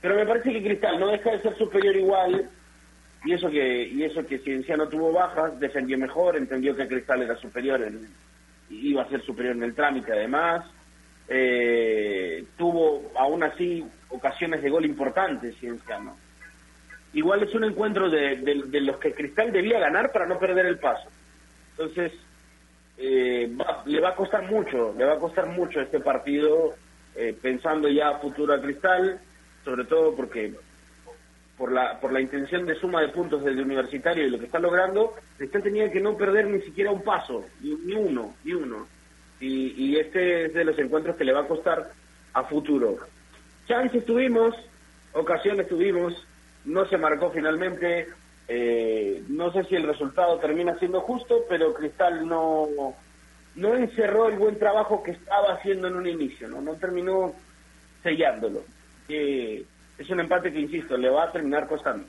pero me parece que Cristal no deja de ser superior igual y eso que y eso que Cienciano tuvo bajas defendió mejor entendió que Cristal era superior en, iba a ser superior en el trámite además eh, tuvo aún así ocasiones de gol importantes Cienciano igual es un encuentro de, de, los que Cristal debía ganar para no perder el paso entonces eh, le va a costar mucho le va a costar mucho este partido eh, pensando ya a futuro a Cristal sobre todo porque por la, por la intención de suma de puntos del universitario y lo que está logrando, está tenía que no perder ni siquiera un paso, ni, uno, ni uno. Y, y, este es de los encuentros que le va a costar a futuro. Chances tuvimos, ocasiones tuvimos, no se marcó finalmente. Eh, no sé si el resultado termina siendo justo, pero Cristal no, no encerró el buen trabajo que estaba haciendo en un inicio, no, no terminó sellándolo. Eh, es un empate que, insisto, le va a terminar costando.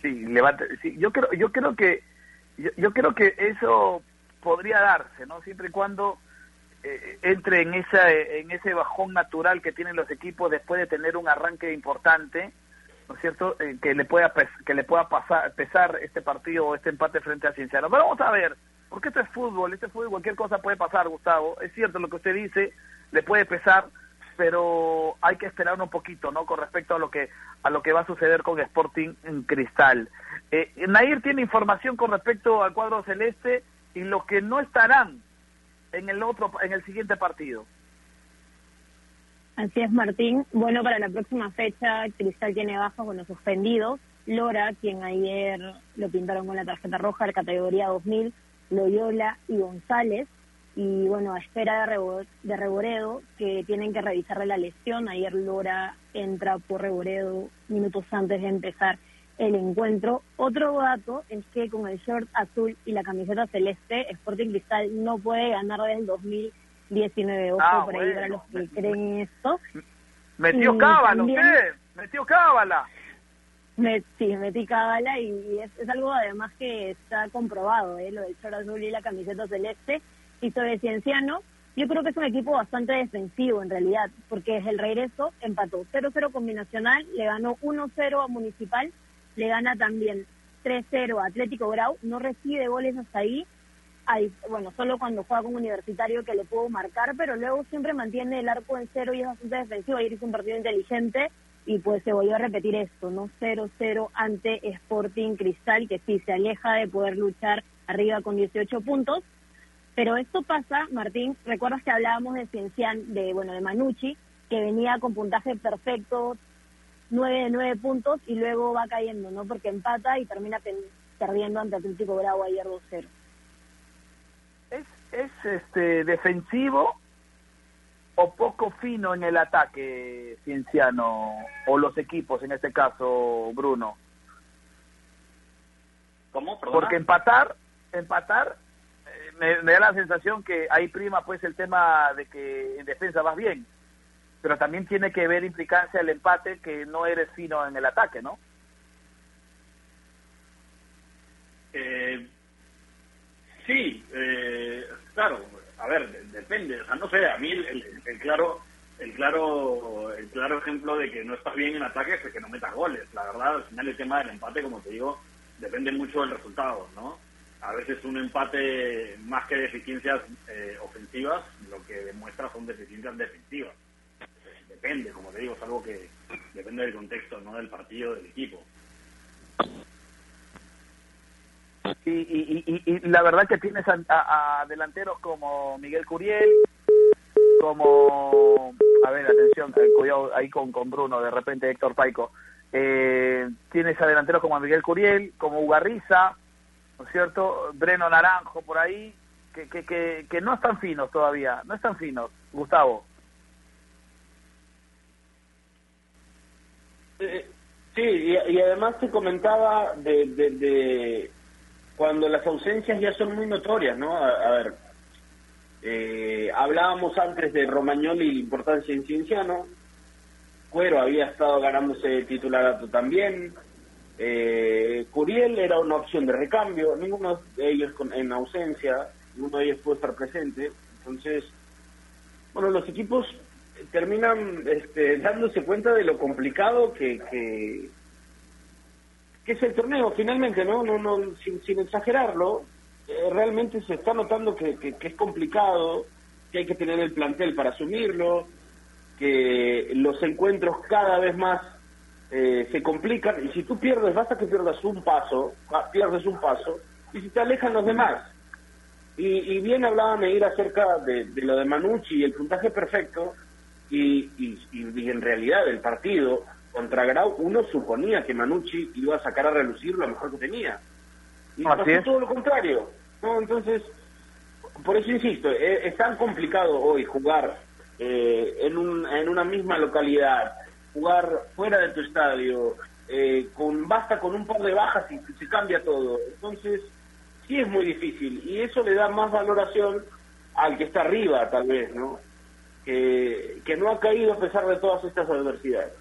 Sí, le va sí, yo creo, yo creo que, yo, creo que eso podría darse, ¿no? Siempre y cuando eh, entre en esa, en ese bajón natural que tienen los equipos después de tener un arranque importante, ¿no es cierto? Eh, que le pueda que le pueda pasar, pesar este partido o este empate frente a Cienciano. Pero vamos a ver, porque esto es fútbol, este fútbol cualquier cosa puede pasar, Gustavo. Es cierto lo que usted dice, le puede pesar, pero hay que esperar un poquito, ¿no? Con respecto a lo que a lo que va a suceder con Sporting Cristal. Eh, Nair tiene información con respecto al cuadro celeste y lo que no estarán en el otro en el siguiente partido. Así es, Martín. Bueno, para la próxima fecha, Cristal tiene baja con los suspendidos. Lora, quien ayer lo pintaron con la tarjeta roja de categoría 2000, Loyola y González y bueno, a espera de, de Reboredo, que tienen que revisarle la lesión. Ayer Lora entra por Reboredo minutos antes de empezar el encuentro. Otro dato es que con el short azul y la camiseta celeste, Sporting Cristal no puede ganar desde el 2019. Ojo ah, por ahí para los que creen esto. Metió cábala, usted, metió cábala. sí, metí cábala y es, es, algo además que está comprobado, ¿eh? lo del short azul y la camiseta celeste y sobre Cienciano, yo creo que es un equipo bastante defensivo en realidad, porque es el regreso empató 0-0 con Binacional, le ganó 1-0 a Municipal, le gana también 3-0 a Atlético Grau, no recibe goles hasta ahí, bueno, solo cuando juega con Universitario que le puedo marcar, pero luego siempre mantiene el arco en cero y es bastante defensivo. Ayer hizo un partido inteligente y pues se volvió a repetir esto, ¿no? 0-0 ante Sporting Cristal, que sí se aleja de poder luchar arriba con 18 puntos, pero esto pasa, Martín, recuerdas que hablábamos de Ciencian, de, bueno, de Manucci, que venía con puntaje perfecto, 9 de 9 puntos, y luego va cayendo, ¿no? Porque empata y termina perdiendo ante Atlético Bravo ayer 2-0. ¿Es, ¿Es este defensivo o poco fino en el ataque Cienciano o los equipos, en este caso, Bruno? ¿Cómo? Porque empatar, empatar me, da la sensación que ahí prima pues el tema de que en defensa vas bien, pero también tiene que ver implicancia el empate que no eres fino en el ataque, ¿no? Eh, sí, eh, claro, a ver, depende, o sea, no sé, a mí el, claro el claro el claro ejemplo de que no estás bien en ataque es que no metas goles, la verdad, al final el tema del empate, como te digo, depende mucho del resultado, ¿no? a veces un empate más que deficiencias eh, ofensivas, lo que demuestra son deficiencias defensivas. Depende, como te digo, es algo que depende del contexto, no del partido, del equipo. Y, y, y, y la verdad que tienes a, a, delanteros como Miguel Curiel, como, a ver, atención, eh, cuidado ahí con, con Bruno, de repente Héctor Paico. Eh, tienes a delanteros como Miguel Curiel, como Ugarriza, ¿no es cierto? Breno Naranjo por ahí, que, que, que, que no están finos todavía, no están finos. Gustavo. Eh, sí, y, además te comentaba de, de, cuando las ausencias ya son muy notorias, ¿no? A, ver, eh, hablábamos antes de Romagnoli y la importancia en Cienciano, Cuero había estado ganándose titularato también, eh, Curiel era una opción de recambio, ninguno de ellos con, en ausencia, ninguno de ellos puede estar presente, entonces, bueno, los equipos terminan este, dándose cuenta de lo complicado que, que, es el torneo finalmente, ¿no? no, no sin, sin exagerarlo, eh, realmente se está notando que, que, es complicado, que hay que tener el plantel para asumirlo, que los encuentros cada vez más eh, se complican y si tú pierdes, basta que pierdas un paso, pierdes un paso y si te alejan los demás. Y, y bien hablaba Meir acerca de, de lo de Manucci y el puntaje perfecto, y, y, en realidad el partido contra Grau uno suponía que Manucci iba a sacar a relucir lo mejor que tenía. Y pasó todo lo contrario. ¿no? Entonces, por eso insisto, e, es, tan complicado hoy jugar eh, en, un, en una misma localidad, jugar fuera de tu estadio, eh, con basta con un par de bajas y se cambia todo. Entonces, sí es muy difícil y eso le da más valoración al que está arriba, tal vez, ¿no? que, no ha caído a pesar de todas estas adversidades.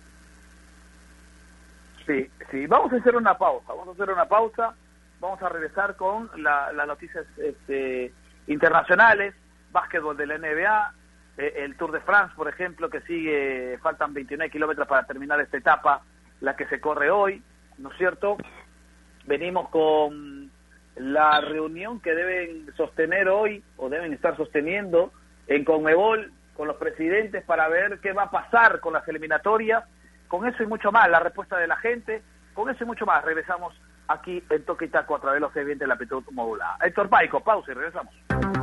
Sí, sí, vamos a hacer una pausa, vamos a hacer una pausa, vamos a regresar con las noticias este, internacionales, básquetbol de la NBA, eh, el Tour de France, por ejemplo, que sigue, faltan 29 kilómetros para terminar esta etapa, la que se corre hoy, ¿no es cierto? Venimos con la reunión que deben sostener hoy, o deben estar sosteniendo, en Conmebol, con los presidentes para ver qué va a pasar con las eliminatorias, con eso y mucho más, la respuesta de la gente, con eso y mucho más. Regresamos aquí en Toque y a través de los eventos de la Aptitud Modulada. Héctor Paico, pausa y regresamos.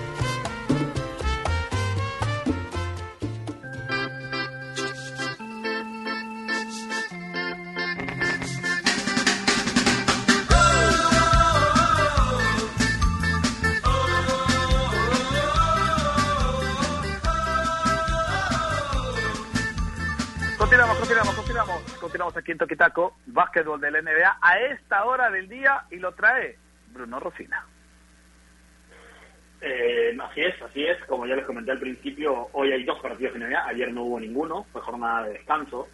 Continuamos aquí en Toquitaco, básquetbol del NBA, a esta hora del día y lo trae Bruno Rosina. Eh, así es, así es. Como ya les comenté al principio, hoy hay dos partidos de NBA. Ayer no hubo ninguno, fue jornada de descanso.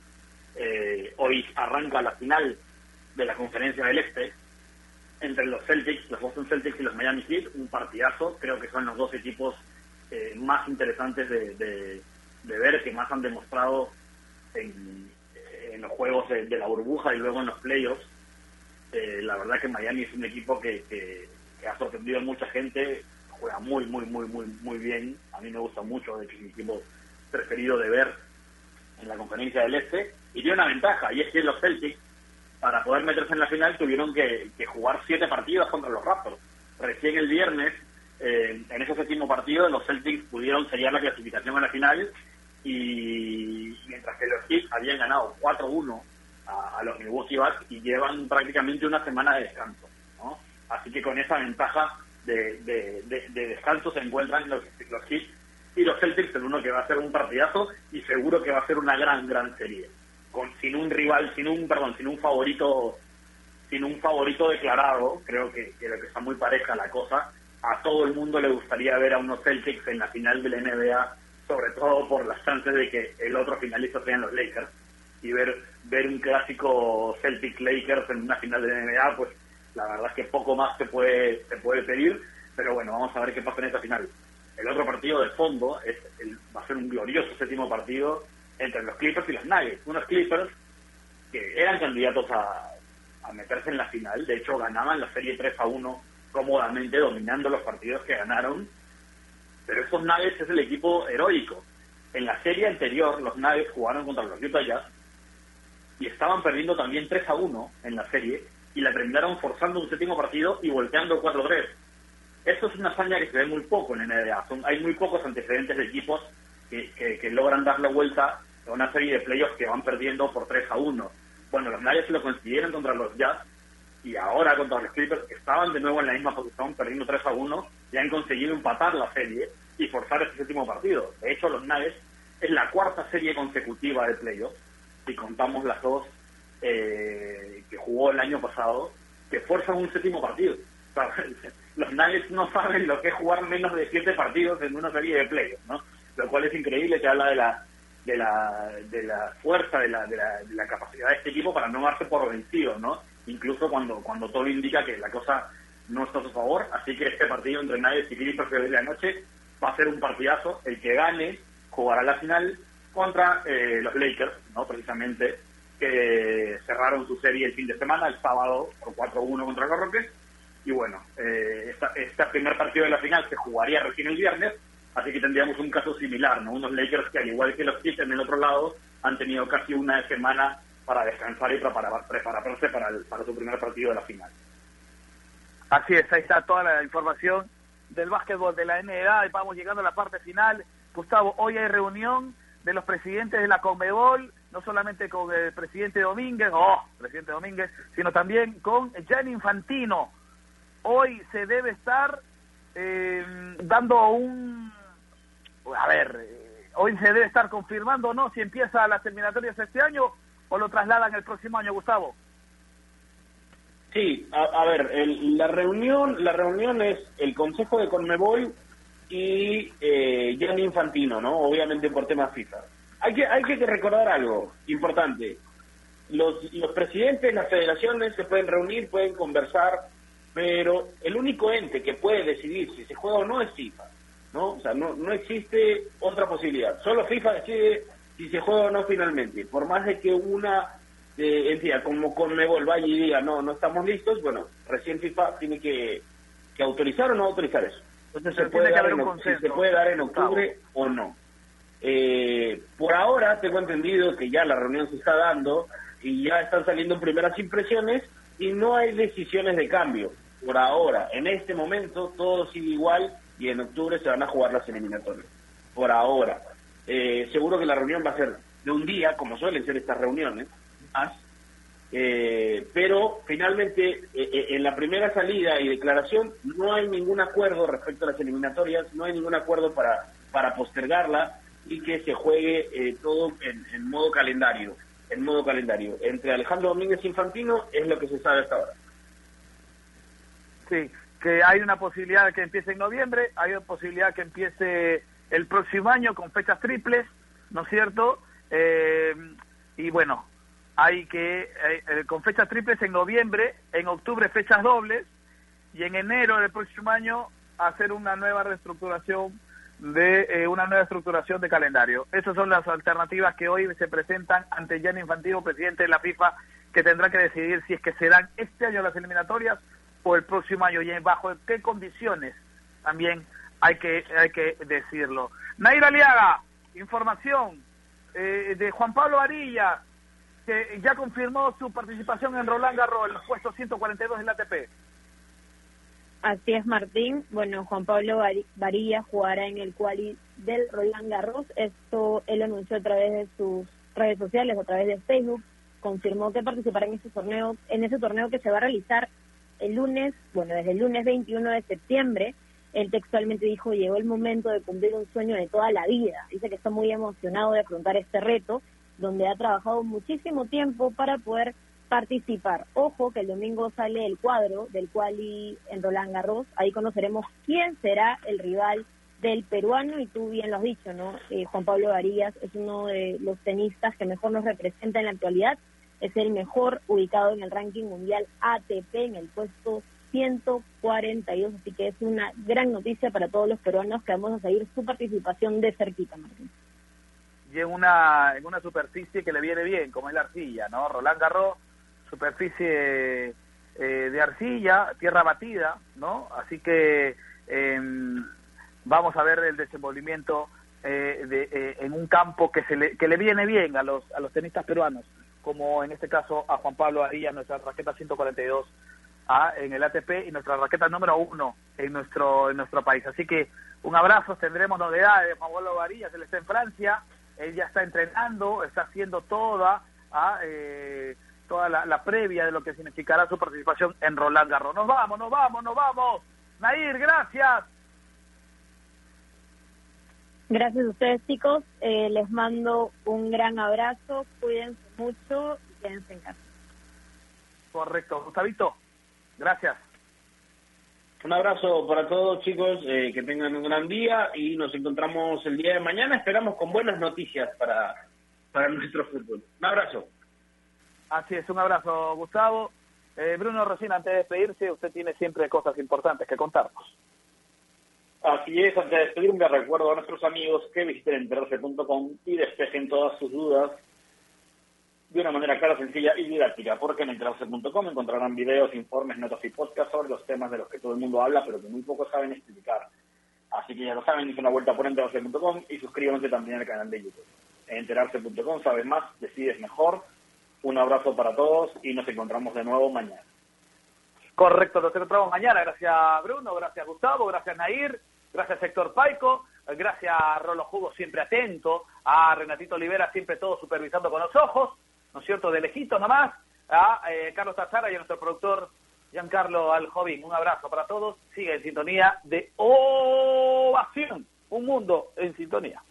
Eh, hoy arranca la final de la Conferencia del Este entre los Celtics, los Boston Celtics y los Miami Heat. Un partidazo. Creo que son los dos equipos eh, más interesantes de, de ver, que más han demostrado en, los juegos de, la burbuja y luego en los playoffs. Eh, la verdad que Miami es un equipo que, que, ha sorprendido a mucha gente, juega muy, muy, muy, muy, muy bien. A mí me gusta mucho, de hecho es mi equipo preferido de ver en la conferencia del Este. Y tiene una ventaja, y es que los Celtics, para poder meterse en la final, tuvieron que, jugar siete partidos contra los Raptors. Recién el viernes, eh, en ese séptimo partido, los Celtics pudieron sellar la clasificación a la final y mientras que los Heat habían ganado 4-1 a, los Milwaukee Bucks y llevan prácticamente una semana de descanso. ¿no? Así que con esa ventaja de, de, descanso se encuentran los, los Heat y los Celtics en uno que va a ser un partidazo y seguro que va a ser una gran, gran serie. Con, sin un rival, sin un, perdón, sin un favorito sin un favorito declarado, creo que, que, que está muy pareja la cosa. A todo el mundo le gustaría ver a unos Celtics en la final de la NBA, sobre todo por las chances de que el otro finalista sean los Lakers. Y ver, ver un clásico Celtics-Lakers en una final de NBA, pues la verdad es que poco más se puede, se puede pedir. Pero bueno, vamos a ver qué pasa en esta final. El otro partido de fondo es el, va a ser un glorioso séptimo partido entre los Clippers y los Nuggets. Unos Clippers que eran candidatos a, a meterse en la final. De hecho, ganaban la serie 3 a 1 cómodamente, dominando los partidos que ganaron. Pero estos Nuggets es el equipo heroico. En la serie anterior, los Nuggets jugaron contra los Utah Jazz y estaban perdiendo también 3 a 1 en la serie y la terminaron forzando un séptimo partido y volteando 4-3. Esto es una hazaña que se ve muy poco en NBA. Son, hay muy pocos antecedentes de equipos que, que, que logran dar la vuelta a una serie de playoffs que van perdiendo por 3 a 1 bueno, los Nuggets lo consiguieron contra los Jazz y ahora contra los Clippers que estaban de nuevo en la misma posición, perdiendo 3 a 1, y han conseguido empatar la serie y forzar ese séptimo partido. De hecho, los Nuggets es la cuarta serie consecutiva de playoffs, si contamos las dos eh, que jugó el año pasado, que forzan un séptimo partido. los Nuggets no saben lo que es jugar menos de siete partidos en una serie de playoffs, ¿no? Lo cual es increíble, que habla de la de la, de la fuerza, de la, de, la, capacidad de este equipo para no darse por vencido, ¿no? Incluso cuando, cuando todo indica que la cosa no está a su favor. Así que este partido entre Nuggets y Clippers de la noche va a ser un partidazo. El que gane jugará la final contra eh, los Lakers, ¿no? Precisamente, que cerraron su serie el fin de semana, el sábado, por 4-1 contra los Rockets. Y bueno, eh, este primer partido de la final se jugaría recién el viernes Así que tendríamos un caso similar, ¿no? Unos Lakers que al igual que los Heat en el otro lado han tenido casi una semana para descansar y prepararse para, para su primer partido de la final. Así es, ahí está toda la información del básquetbol de la NBA y vamos llegando a la parte final. Gustavo, hoy hay reunión de los presidentes de la Conmebol, no solamente con el presidente Domínguez, oh, presidente Domínguez, sino también con Gianni Infantino. Hoy se debe estar eh, dando un a ver, eh, hoy se debe estar confirmando no si empieza las terminatorias este año o lo trasladan el próximo año, Gustavo. Sí, a, ver, la reunión la reunión es el Consejo de Conmebol y eh, Gianni Infantino, ¿no? Obviamente por temas FIFA. Hay que hay que recordar algo importante. Los, los presidentes de las federaciones se pueden reunir, pueden conversar, pero el único ente que puede decidir si se juega o no es FIFA. ¿no? O sea, no, no existe otra posibilidad. Solo FIFA decide si se juega o no finalmente. Por más de que una eh, entidad como Conmebol vaya y diga, no, no estamos listos, bueno, recién FIFA tiene que, que autorizar o no autorizar eso. Entonces se puede, dar en, se puede dar en octubre o no. Eh, por ahora tengo entendido que ya la reunión se está dando y ya están saliendo primeras impresiones y no hay decisiones de cambio. Por ahora, en este momento, todo sigue igual y en octubre se van a jugar las eliminatorias. Por ahora. Eh, seguro que la reunión va a ser de un día, como suelen ser estas reuniones, eh, pero finalmente eh, en la primera salida y declaración no hay ningún acuerdo respecto a las eliminatorias, no hay ningún acuerdo para, para postergarla y que se juegue todo en, modo calendario. En modo calendario. Entre Alejandro Domínguez Infantino es lo que se sabe hasta ahora. Sí, que hay una posibilidad de que empiece en noviembre, hay una posibilidad que empiece el próximo año con fechas triples, ¿no es cierto? Eh, y bueno, hay que, eh, eh, con fechas triples en noviembre, en octubre fechas dobles, y en enero del próximo año hacer una nueva reestructuración de una nueva estructuración de calendario. Esas son las alternativas que hoy se presentan ante Gianni Infantino, presidente de la FIFA, que tendrá que decidir si es que serán este año las eliminatorias el próximo año y bajo qué condiciones también hay que hay que decirlo. Naira Aliaga, información eh, de Juan Pablo Arilla, que ya confirmó su participación en Roland Garros, el puesto 142 del ATP. Así es, Martín. Bueno, Juan Pablo Varilla jugará en el quali del Roland Garros. Esto él anunció a través de sus redes sociales, a través de Facebook. confirmó que participará en ese torneo, en ese torneo que se va a realizar el lunes, bueno, desde el lunes 21 de septiembre. Él textualmente dijo, llegó el momento de cumplir un sueño de toda la vida. Dice que está muy emocionado de afrontar este reto, donde ha trabajado muchísimo tiempo para poder participar. Ojo que el domingo sale el cuadro del quali en Roland Garros, ahí conoceremos quién será el rival del peruano y tú bien lo has dicho, ¿no? Eh, Juan Pablo Varillas es uno de los tenistas que mejor nos representa en la actualidad, es el mejor ubicado en el ranking mundial ATP en el puesto 142, así que es una gran noticia para todos los peruanos que vamos a seguir su participación de cerquita, Martín. Y en una, en una superficie que le viene bien, como es la arcilla, ¿no? Roland Garros, superficie eh, de arcilla, tierra batida, ¿no? Así que em, vamos a ver el desenvolvimiento eh, de, eh, en un campo que, se le, que le viene bien a los, a los tenistas peruanos, como en este caso a Juan Pablo Arias, nuestra raqueta 142 a, en el ATP y nuestra raqueta número uno en nuestro, en nuestro país. Así que un abrazo, tendremos novedades de Juan Pablo Varillas, él está en Francia, él ya está entrenando, está haciendo toda, a, eh, toda la, la, previa de lo que significará su participación en Roland Garros. Nos vamos, nos vamos, nos vamos. Nair, gracias. Gracias a ustedes, chicos. Eh, les mando un gran abrazo. Cuídense mucho y quédense en casa. Correcto. Gustavito, gracias. Un abrazo para todos, chicos. Eh, que tengan un gran día y nos encontramos el día de mañana. Esperamos con buenas noticias para, para nuestro fútbol. Un abrazo. Así es, un abrazo, Gustavo. Eh, Bruno Rocín, antes de despedirse, usted tiene siempre cosas importantes que contarnos. Así es, antes de despedirme recuerdo a nuestros amigos que visiten enterarse.com y despejen todas sus dudas de una manera clara, sencilla y didáctica, porque en enterarse.com encontrarán videos, informes, notas y podcasts sobre los temas de los que todo el mundo habla, pero que muy pocos saben explicar. Así que ya lo saben, hice una vuelta por enterarse.com y suscríbanse también al canal de YouTube. En enterarse.com sabes más, decides mejor. Un abrazo para todos y nos encontramos de nuevo mañana. Correcto, nos encontramos mañana. Gracias Bruno, gracias Gustavo, gracias Nair, gracias Héctor Paico, gracias Rolo Jugo siempre atento, a Renatito Olivera siempre todo supervisando con los ojos, ¿no es cierto? De lejitos nomás, a eh, Carlos Tazara y a nuestro productor Giancarlo Aljovín. Un abrazo para todos, sigue en sintonía de Ovación, un mundo en sintonía.